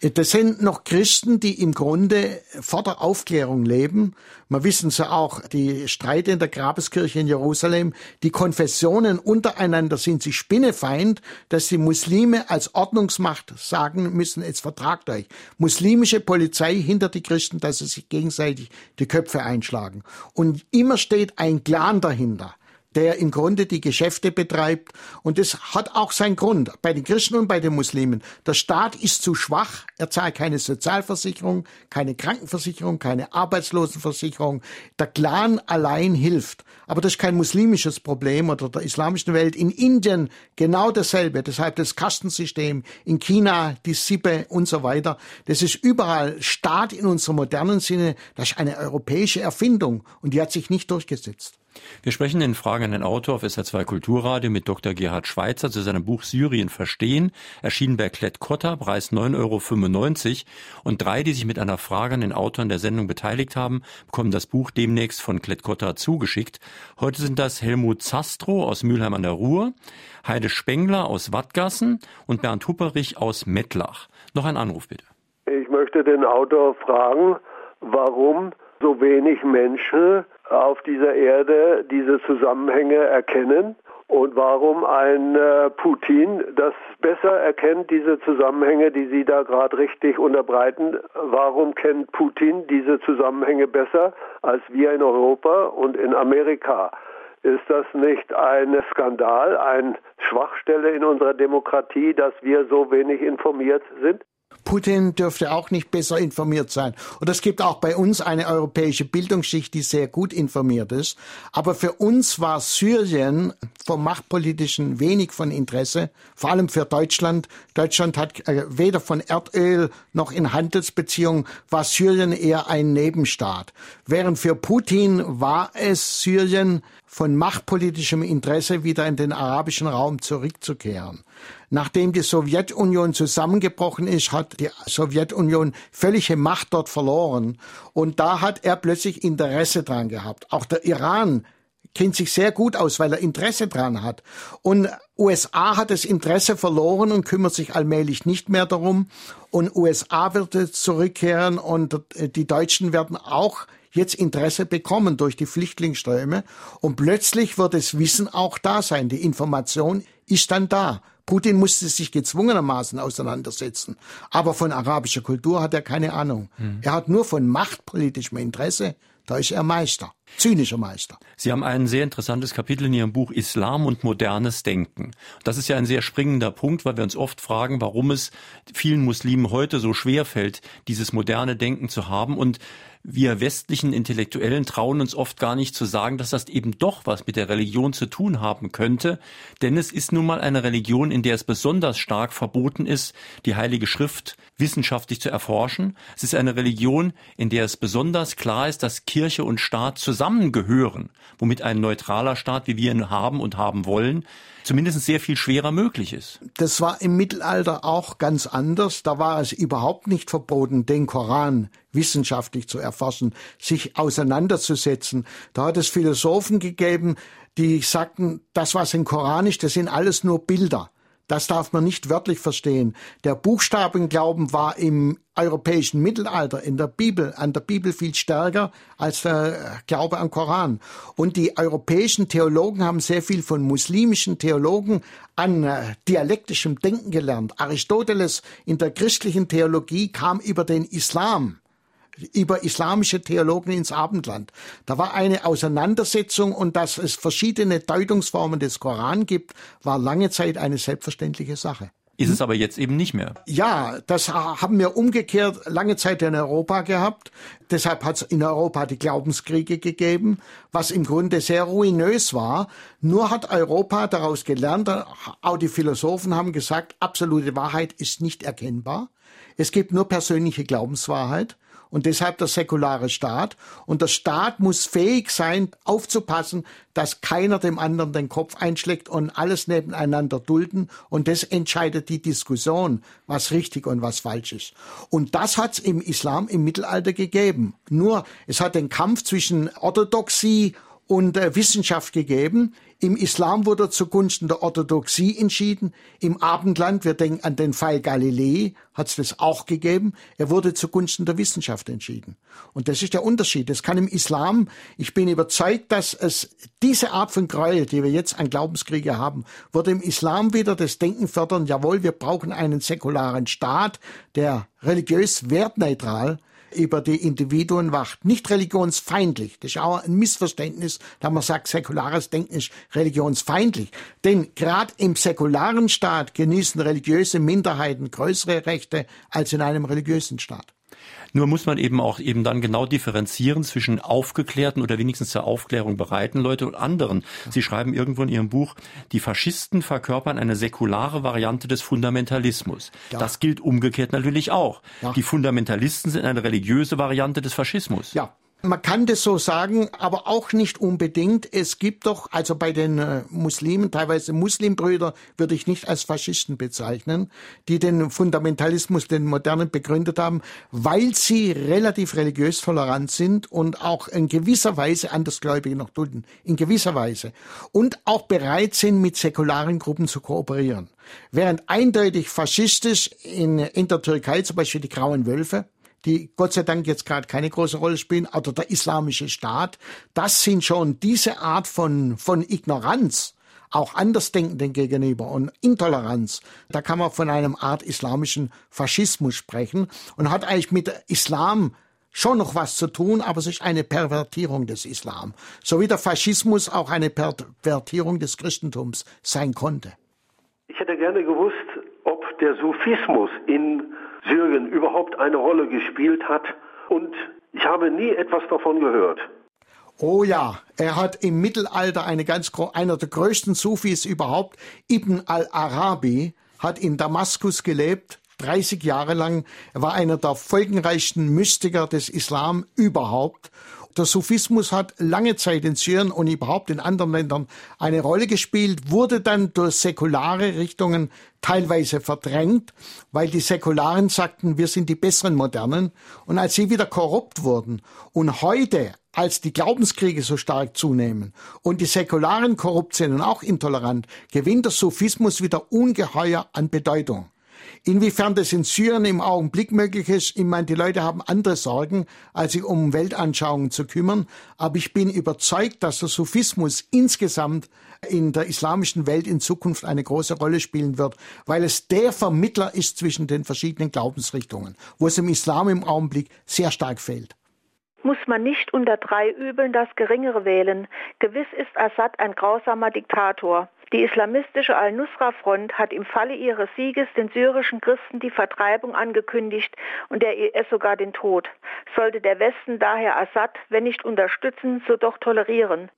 Das sind noch Christen, die im Grunde vor der Aufklärung leben. Man wissen sie auch, die Streite in der Grabeskirche in Jerusalem, die Konfessionen untereinander sind sie spinnefeind, dass die Muslime als Ordnungsmacht sagen müssen, jetzt vertragt euch. Muslimische Polizei hinter die Christen, dass sie sich gegenseitig die Köpfe einschlagen. Und immer steht ein Clan dahinter der im Grunde die Geschäfte betreibt. Und das hat auch seinen Grund bei den Christen und bei den Muslimen. Der Staat ist zu schwach. Er zahlt keine Sozialversicherung, keine Krankenversicherung, keine Arbeitslosenversicherung. Der Clan allein hilft. Aber das ist kein muslimisches Problem oder der islamischen Welt. In Indien genau dasselbe. Deshalb das Kastensystem. In China die Sippe und so weiter. Das ist überall Staat in unserem modernen Sinne. Das ist eine europäische Erfindung und die hat sich nicht durchgesetzt. Wir sprechen in Fragen an den Autor auf SR2 Kulturradio mit Dr. Gerhard Schweitzer zu seinem Buch Syrien verstehen, erschienen bei Klett-Cotta, Preis 9,95 Euro. Und drei, die sich mit einer Frage an den Autor in der Sendung beteiligt haben, bekommen das Buch demnächst von Klett-Cotta zugeschickt. Heute sind das Helmut Zastro aus Mülheim an der Ruhr, Heide Spengler aus Wattgassen und Bernd Hupperich aus Mettlach. Noch ein Anruf bitte. Ich möchte den Autor fragen, warum so wenig Menschen auf dieser Erde diese Zusammenhänge erkennen und warum ein äh, Putin das besser erkennt, diese Zusammenhänge, die Sie da gerade richtig unterbreiten. Warum kennt Putin diese Zusammenhänge besser als wir in Europa und in Amerika? Ist das nicht ein Skandal, eine Schwachstelle in unserer Demokratie, dass wir so wenig informiert sind? Putin dürfte auch nicht besser informiert sein. Und es gibt auch bei uns eine europäische Bildungsschicht, die sehr gut informiert ist. Aber für uns war Syrien vom Machtpolitischen wenig von Interesse, vor allem für Deutschland. Deutschland hat äh, weder von Erdöl noch in Handelsbeziehungen war Syrien eher ein Nebenstaat. Während für Putin war es Syrien von machtpolitischem Interesse wieder in den arabischen Raum zurückzukehren. Nachdem die Sowjetunion zusammengebrochen ist, hat die Sowjetunion völlige Macht dort verloren. Und da hat er plötzlich Interesse dran gehabt. Auch der Iran kennt sich sehr gut aus, weil er Interesse dran hat. Und USA hat das Interesse verloren und kümmert sich allmählich nicht mehr darum. Und USA wird jetzt zurückkehren und die Deutschen werden auch jetzt Interesse bekommen durch die Flüchtlingsströme und plötzlich wird das Wissen auch da sein. Die Information ist dann da. Putin musste sich gezwungenermaßen auseinandersetzen. Aber von arabischer Kultur hat er keine Ahnung. Mhm. Er hat nur von machtpolitischem Interesse, da ist er Meister. Zynischer Meister. Sie haben ein sehr interessantes Kapitel in Ihrem Buch Islam und modernes Denken. Das ist ja ein sehr springender Punkt, weil wir uns oft fragen, warum es vielen Muslimen heute so schwer fällt, dieses moderne Denken zu haben. Und wir westlichen Intellektuellen trauen uns oft gar nicht zu sagen, dass das eben doch was mit der Religion zu tun haben könnte. Denn es ist nun mal eine Religion, in der es besonders stark verboten ist, die Heilige Schrift wissenschaftlich zu erforschen. Es ist eine Religion, in der es besonders klar ist, dass Kirche und Staat zusammengehören, womit ein neutraler Staat, wie wir ihn haben und haben wollen, zumindest sehr viel schwerer möglich ist. Das war im Mittelalter auch ganz anders. Da war es überhaupt nicht verboten, den Koran wissenschaftlich zu erforschen, sich auseinanderzusetzen. Da hat es Philosophen gegeben, die sagten, das was im Koran ist, das sind alles nur Bilder. Das darf man nicht wörtlich verstehen. Der Buchstabenglauben war im europäischen Mittelalter in der Bibel, an der Bibel viel stärker als der Glaube am Koran. Und die europäischen Theologen haben sehr viel von muslimischen Theologen an äh, dialektischem Denken gelernt. Aristoteles in der christlichen Theologie kam über den Islam über islamische Theologen ins Abendland. Da war eine Auseinandersetzung und dass es verschiedene Deutungsformen des Koran gibt, war lange Zeit eine selbstverständliche Sache. Ist es aber jetzt eben nicht mehr. Ja, das haben wir umgekehrt lange Zeit in Europa gehabt. Deshalb hat es in Europa die Glaubenskriege gegeben, was im Grunde sehr ruinös war. Nur hat Europa daraus gelernt, auch die Philosophen haben gesagt, absolute Wahrheit ist nicht erkennbar. Es gibt nur persönliche Glaubenswahrheit. Und deshalb der säkulare Staat. Und der Staat muss fähig sein, aufzupassen, dass keiner dem anderen den Kopf einschlägt und alles nebeneinander dulden. Und das entscheidet die Diskussion, was richtig und was falsch ist. Und das hat es im Islam im Mittelalter gegeben. Nur es hat den Kampf zwischen Orthodoxie und äh, Wissenschaft gegeben. Im Islam wurde zugunsten der Orthodoxie entschieden. Im Abendland, wir denken an den Fall Galilei, hat es das auch gegeben. Er wurde zugunsten der Wissenschaft entschieden. Und das ist der Unterschied. Das kann im Islam, ich bin überzeugt, dass es diese Art von Gräuel, die wir jetzt an Glaubenskriege haben, würde im Islam wieder das Denken fördern, jawohl, wir brauchen einen säkularen Staat, der religiös wertneutral über die Individuen wacht. Nicht religionsfeindlich. Das ist auch ein Missverständnis, da man sagt, säkulares Denken ist religionsfeindlich. Denn gerade im säkularen Staat genießen religiöse Minderheiten größere Rechte als in einem religiösen Staat. Nur muss man eben auch eben dann genau differenzieren zwischen aufgeklärten oder wenigstens zur Aufklärung bereiten Leute und anderen. Sie schreiben irgendwo in Ihrem Buch, die Faschisten verkörpern eine säkulare Variante des Fundamentalismus. Ja. Das gilt umgekehrt natürlich auch. Ja. Die Fundamentalisten sind eine religiöse Variante des Faschismus. Ja, man kann das so sagen, aber auch nicht unbedingt. Es gibt doch, also bei den äh, Muslimen, teilweise Muslimbrüder, würde ich nicht als Faschisten bezeichnen, die den Fundamentalismus, den modernen begründet haben, weil sie relativ religiös tolerant sind und auch in gewisser Weise Andersgläubige noch dulden. In gewisser Weise. Und auch bereit sind, mit säkularen Gruppen zu kooperieren. Während eindeutig faschistisch in, in der Türkei zum Beispiel die Grauen Wölfe, die Gott sei Dank jetzt gerade keine große Rolle spielen, oder der islamische Staat, das sind schon diese Art von, von Ignoranz, auch Andersdenkenden gegenüber und Intoleranz. Da kann man von einem Art islamischen Faschismus sprechen und hat eigentlich mit Islam schon noch was zu tun, aber es ist eine Pervertierung des Islam. So wie der Faschismus auch eine Pervertierung des Christentums sein konnte. Ich hätte gerne gewusst, ob der Sufismus in Syrien überhaupt eine Rolle gespielt hat. Und ich habe nie etwas davon gehört. Oh ja, er hat im Mittelalter eine ganz, einer der größten Sufis überhaupt, Ibn al-Arabi, hat in Damaskus gelebt, 30 Jahre lang. Er war einer der folgenreichsten Mystiker des Islam überhaupt der Sufismus hat lange Zeit in Syrien und überhaupt in anderen Ländern eine Rolle gespielt, wurde dann durch säkulare Richtungen teilweise verdrängt, weil die Säkularen sagten, wir sind die besseren Modernen. Und als sie wieder korrupt wurden und heute als die Glaubenskriege so stark zunehmen und die Säkularen korrupt sind und auch intolerant, gewinnt der Sufismus wieder ungeheuer an Bedeutung. Inwiefern das in Syrien im Augenblick möglich ist, ich meine, die Leute haben andere Sorgen, als sich um Weltanschauungen zu kümmern. Aber ich bin überzeugt, dass der Sufismus insgesamt in der islamischen Welt in Zukunft eine große Rolle spielen wird, weil es der Vermittler ist zwischen den verschiedenen Glaubensrichtungen, wo es im Islam im Augenblick sehr stark fehlt muss man nicht unter drei Übeln das Geringere wählen. Gewiss ist Assad ein grausamer Diktator. Die islamistische Al-Nusra-Front hat im Falle ihres Sieges den syrischen Christen die Vertreibung angekündigt und der IS sogar den Tod. Sollte der Westen daher Assad, wenn nicht unterstützen, so doch tolerieren?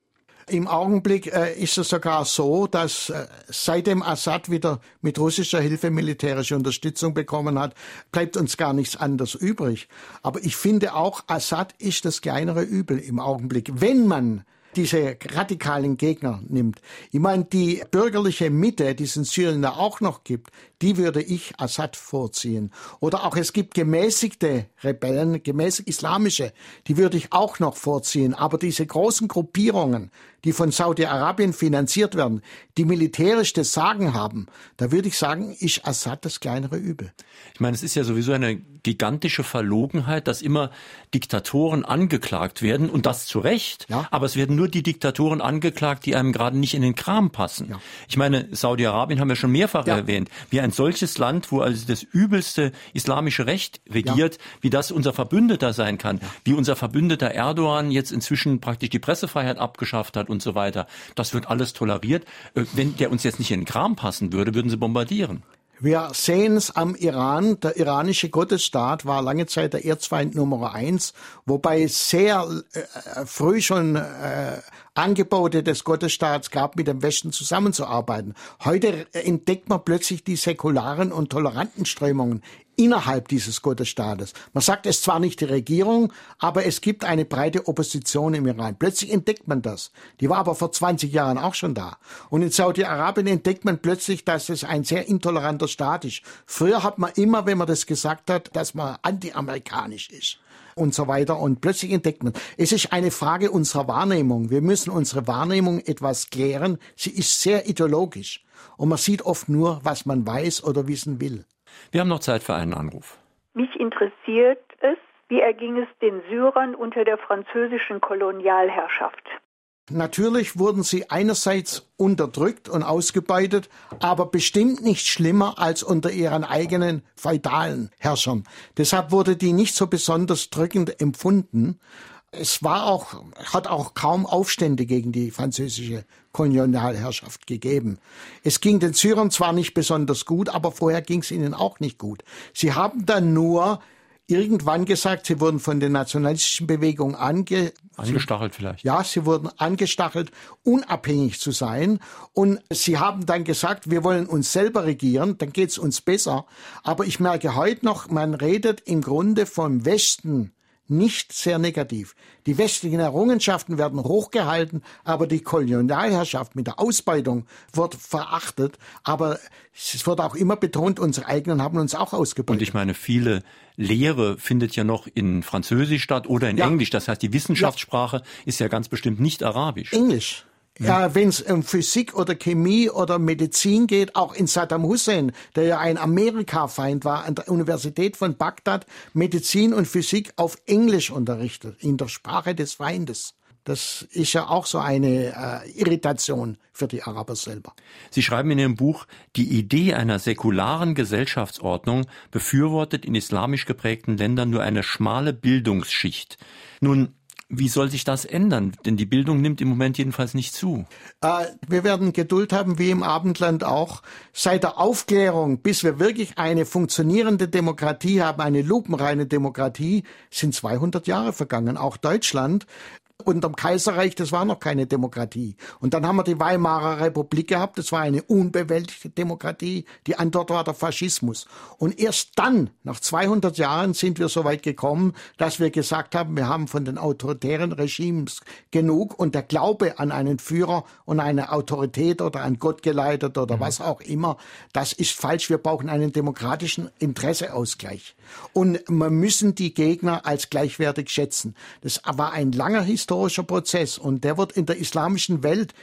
Im Augenblick äh, ist es sogar so, dass äh, seitdem Assad wieder mit russischer Hilfe militärische Unterstützung bekommen hat, bleibt uns gar nichts anderes übrig. Aber ich finde auch, Assad ist das kleinere Übel im Augenblick. Wenn man diese radikalen Gegner nimmt. Ich meine, die bürgerliche Mitte, die es in Syrien da auch noch gibt, die würde ich Assad vorziehen. Oder auch es gibt gemäßigte Rebellen, gemäßig islamische, die würde ich auch noch vorziehen. Aber diese großen Gruppierungen, die von Saudi-Arabien finanziert werden, die militärisch das Sagen haben, da würde ich sagen, ist Assad das kleinere Übel. Ich meine, es ist ja sowieso eine gigantische Verlogenheit, dass immer Diktatoren angeklagt werden und das zu Recht. Ja. Aber es werden nur die Diktatoren angeklagt, die einem gerade nicht in den Kram passen. Ja. Ich meine, Saudi-Arabien haben wir schon mehrfach ja. erwähnt. Wir ein solches Land, wo also das übelste islamische Recht regiert, ja. wie das unser Verbündeter sein kann, wie unser Verbündeter Erdogan jetzt inzwischen praktisch die Pressefreiheit abgeschafft hat und so weiter. Das wird alles toleriert. Äh, wenn der uns jetzt nicht in den Kram passen würde, würden sie bombardieren. Wir sehen es am Iran. Der iranische Gottesstaat war lange Zeit der Erzfeind Nummer eins, wobei sehr äh, früh schon äh, Angebote des Gottesstaats gab, mit dem Westen zusammenzuarbeiten. Heute entdeckt man plötzlich die säkularen und toleranten Strömungen innerhalb dieses Gottesstaates. Man sagt es zwar nicht die Regierung, aber es gibt eine breite Opposition im Iran. Plötzlich entdeckt man das. Die war aber vor 20 Jahren auch schon da. Und in Saudi-Arabien entdeckt man plötzlich, dass es ein sehr intoleranter Staat ist. Früher hat man immer, wenn man das gesagt hat, dass man anti-amerikanisch ist und so weiter. Und plötzlich entdeckt man, es ist eine Frage unserer Wahrnehmung. Wir müssen unsere Wahrnehmung etwas klären. Sie ist sehr ideologisch. Und man sieht oft nur, was man weiß oder wissen will. Wir haben noch Zeit für einen Anruf. Mich interessiert es, wie erging es den Syrern unter der französischen Kolonialherrschaft? Natürlich wurden sie einerseits unterdrückt und ausgebeutet, aber bestimmt nicht schlimmer als unter ihren eigenen feudalen Herrschern. Deshalb wurde die nicht so besonders drückend empfunden. Es war auch, hat auch kaum Aufstände gegen die französische Kolonialherrschaft gegeben. Es ging den Syrern zwar nicht besonders gut, aber vorher ging es ihnen auch nicht gut. Sie haben dann nur irgendwann gesagt, sie wurden von den nationalistischen Bewegungen ange angestachelt vielleicht. Ja, sie wurden angestachelt, unabhängig zu sein. Und sie haben dann gesagt, wir wollen uns selber regieren, dann geht's uns besser. Aber ich merke heute noch, man redet im Grunde vom Westen nicht sehr negativ. Die westlichen Errungenschaften werden hochgehalten, aber die Kolonialherrschaft mit der Ausbeutung wird verachtet. Aber es wird auch immer betont, unsere eigenen haben uns auch ausgebeutet. Und ich meine, viele Lehre findet ja noch in Französisch statt oder in ja. Englisch. Das heißt, die Wissenschaftssprache ja. ist ja ganz bestimmt nicht Arabisch. Englisch. Ja, wenn es um Physik oder Chemie oder Medizin geht, auch in Saddam Hussein, der ja ein Amerika-Feind war, an der Universität von Bagdad Medizin und Physik auf Englisch unterrichtet, in der Sprache des Feindes. Das ist ja auch so eine äh, Irritation für die Araber selber. Sie schreiben in Ihrem Buch, die Idee einer säkularen Gesellschaftsordnung befürwortet in islamisch geprägten Ländern nur eine schmale Bildungsschicht. Nun, wie soll sich das ändern? Denn die Bildung nimmt im Moment jedenfalls nicht zu. Äh, wir werden Geduld haben, wie im Abendland auch. Seit der Aufklärung, bis wir wirklich eine funktionierende Demokratie haben, eine lupenreine Demokratie, sind 200 Jahre vergangen. Auch Deutschland unterm Kaiserreich, das war noch keine Demokratie. Und dann haben wir die Weimarer Republik gehabt, das war eine unbewältigte Demokratie. Die Antwort war der Faschismus. Und erst dann, nach 200 Jahren, sind wir so weit gekommen, dass wir gesagt haben, wir haben von den autoritären Regimes genug und der Glaube an einen Führer und eine Autorität oder an Gott geleitet oder mhm. was auch immer, das ist falsch. Wir brauchen einen demokratischen Interesseausgleich. Und wir müssen die Gegner als gleichwertig schätzen. Das war ein langer historischer Prozess. Und der wird in der islamischen Welt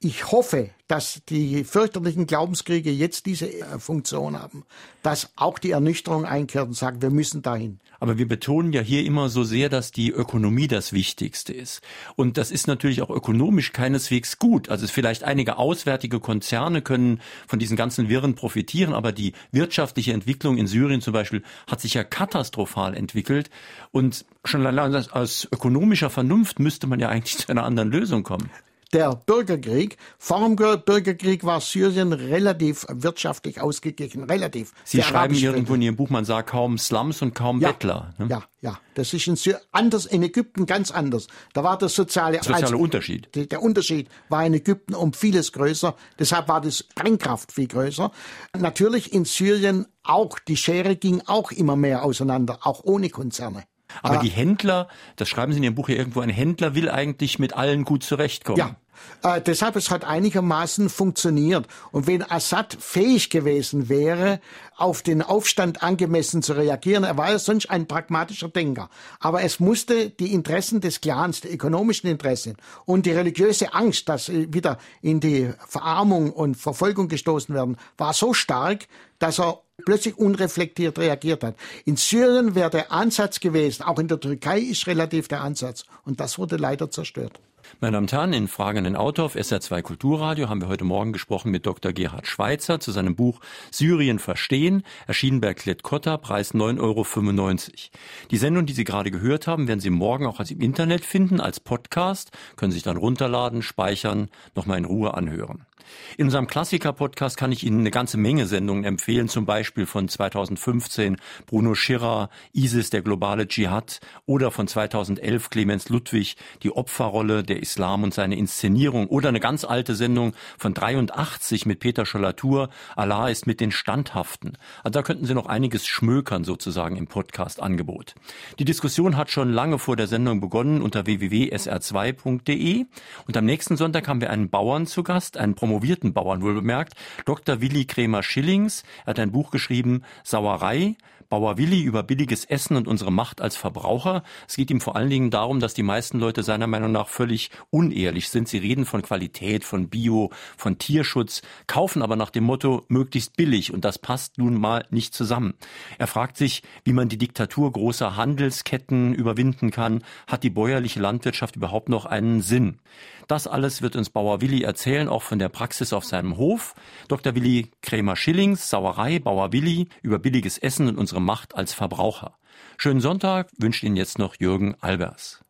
ich hoffe, dass die fürchterlichen Glaubenskriege jetzt diese äh, Funktion haben, dass auch die Ernüchterung einkehrt und sagt, wir müssen dahin. Aber wir betonen ja hier immer so sehr, dass die Ökonomie das Wichtigste ist. Und das ist natürlich auch ökonomisch keineswegs gut. Also vielleicht einige auswärtige Konzerne können von diesen ganzen Wirren profitieren, aber die wirtschaftliche Entwicklung in Syrien zum Beispiel hat sich ja katastrophal entwickelt. Und schon allein aus ökonomischer Vernunft müsste man ja eigentlich (laughs) zu einer anderen Lösung kommen der Bürgerkrieg. Vor dem Bürgerkrieg war Syrien relativ wirtschaftlich ausgeglichen, relativ. Sie schreiben irgendwo in Ihrem Buch, man sah kaum Slums und kaum ja, Bettler. Ne? Ja, ja. Das ist in Syrien anders, in Ägypten ganz anders. Da war der soziale, soziale also, Unterschied. Der Unterschied war in Ägypten um vieles größer. Deshalb war das Sprengkraft viel größer. Natürlich in Syrien auch. Die Schere ging auch immer mehr auseinander, auch ohne Konzerne. Aber ah. die Händler, das schreiben Sie in Ihrem Buch ja irgendwo, ein Händler will eigentlich mit allen gut zurechtkommen. Ja, äh, deshalb, es hat einigermaßen funktioniert. Und wenn Assad fähig gewesen wäre, auf den Aufstand angemessen zu reagieren, er war ja sonst ein pragmatischer Denker. Aber es musste die Interessen des Clans, die ökonomischen Interessen und die religiöse Angst, dass wieder in die Verarmung und Verfolgung gestoßen werden, war so stark, dass er plötzlich unreflektiert reagiert hat. In Syrien wäre der Ansatz gewesen, auch in der Türkei ist relativ der Ansatz. Und das wurde leider zerstört. Meine Damen und Herren, in Fragenden Autor auf SR2 Kulturradio haben wir heute Morgen gesprochen mit Dr. Gerhard Schweitzer zu seinem Buch Syrien verstehen, erschienen bei Klett-Cotta, Preis 9,95 Euro. Die Sendung, die Sie gerade gehört haben, werden Sie morgen auch als im Internet finden, als Podcast, können sich dann runterladen, speichern, nochmal in Ruhe anhören. In unserem Klassiker-Podcast kann ich Ihnen eine ganze Menge Sendungen empfehlen, zum Beispiel von 2015 Bruno Schirrer, ISIS, der globale Dschihad oder von 2011 Clemens Ludwig, die Opferrolle, der Islam und seine Inszenierung oder eine ganz alte Sendung von 83 mit Peter Schollatur, Allah ist mit den Standhaften. Also da könnten Sie noch einiges schmökern sozusagen im Podcast-Angebot. Die Diskussion hat schon lange vor der Sendung begonnen unter www.sr2.de und am nächsten Sonntag haben wir einen Bauern zu Gast, einen promovierten Bauern wohlbemerkt, Dr. Willi Kremer-Schillings. Er hat ein Buch geschrieben, Sauerei, Bauer Willi über billiges Essen und unsere Macht als Verbraucher. Es geht ihm vor allen Dingen darum, dass die meisten Leute seiner Meinung nach völlig unehrlich sind. Sie reden von Qualität, von Bio, von Tierschutz, kaufen aber nach dem Motto möglichst billig und das passt nun mal nicht zusammen. Er fragt sich, wie man die Diktatur großer Handelsketten überwinden kann. Hat die bäuerliche Landwirtschaft überhaupt noch einen Sinn? Das alles wird uns Bauer Willi erzählen, auch von der Praxis auf seinem Hof. Dr. Willi Krämer-Schillings, Sauerei, Bauer Willi, über billiges Essen und unsere Macht als Verbraucher. Schönen Sonntag wünscht Ihnen jetzt noch Jürgen Albers.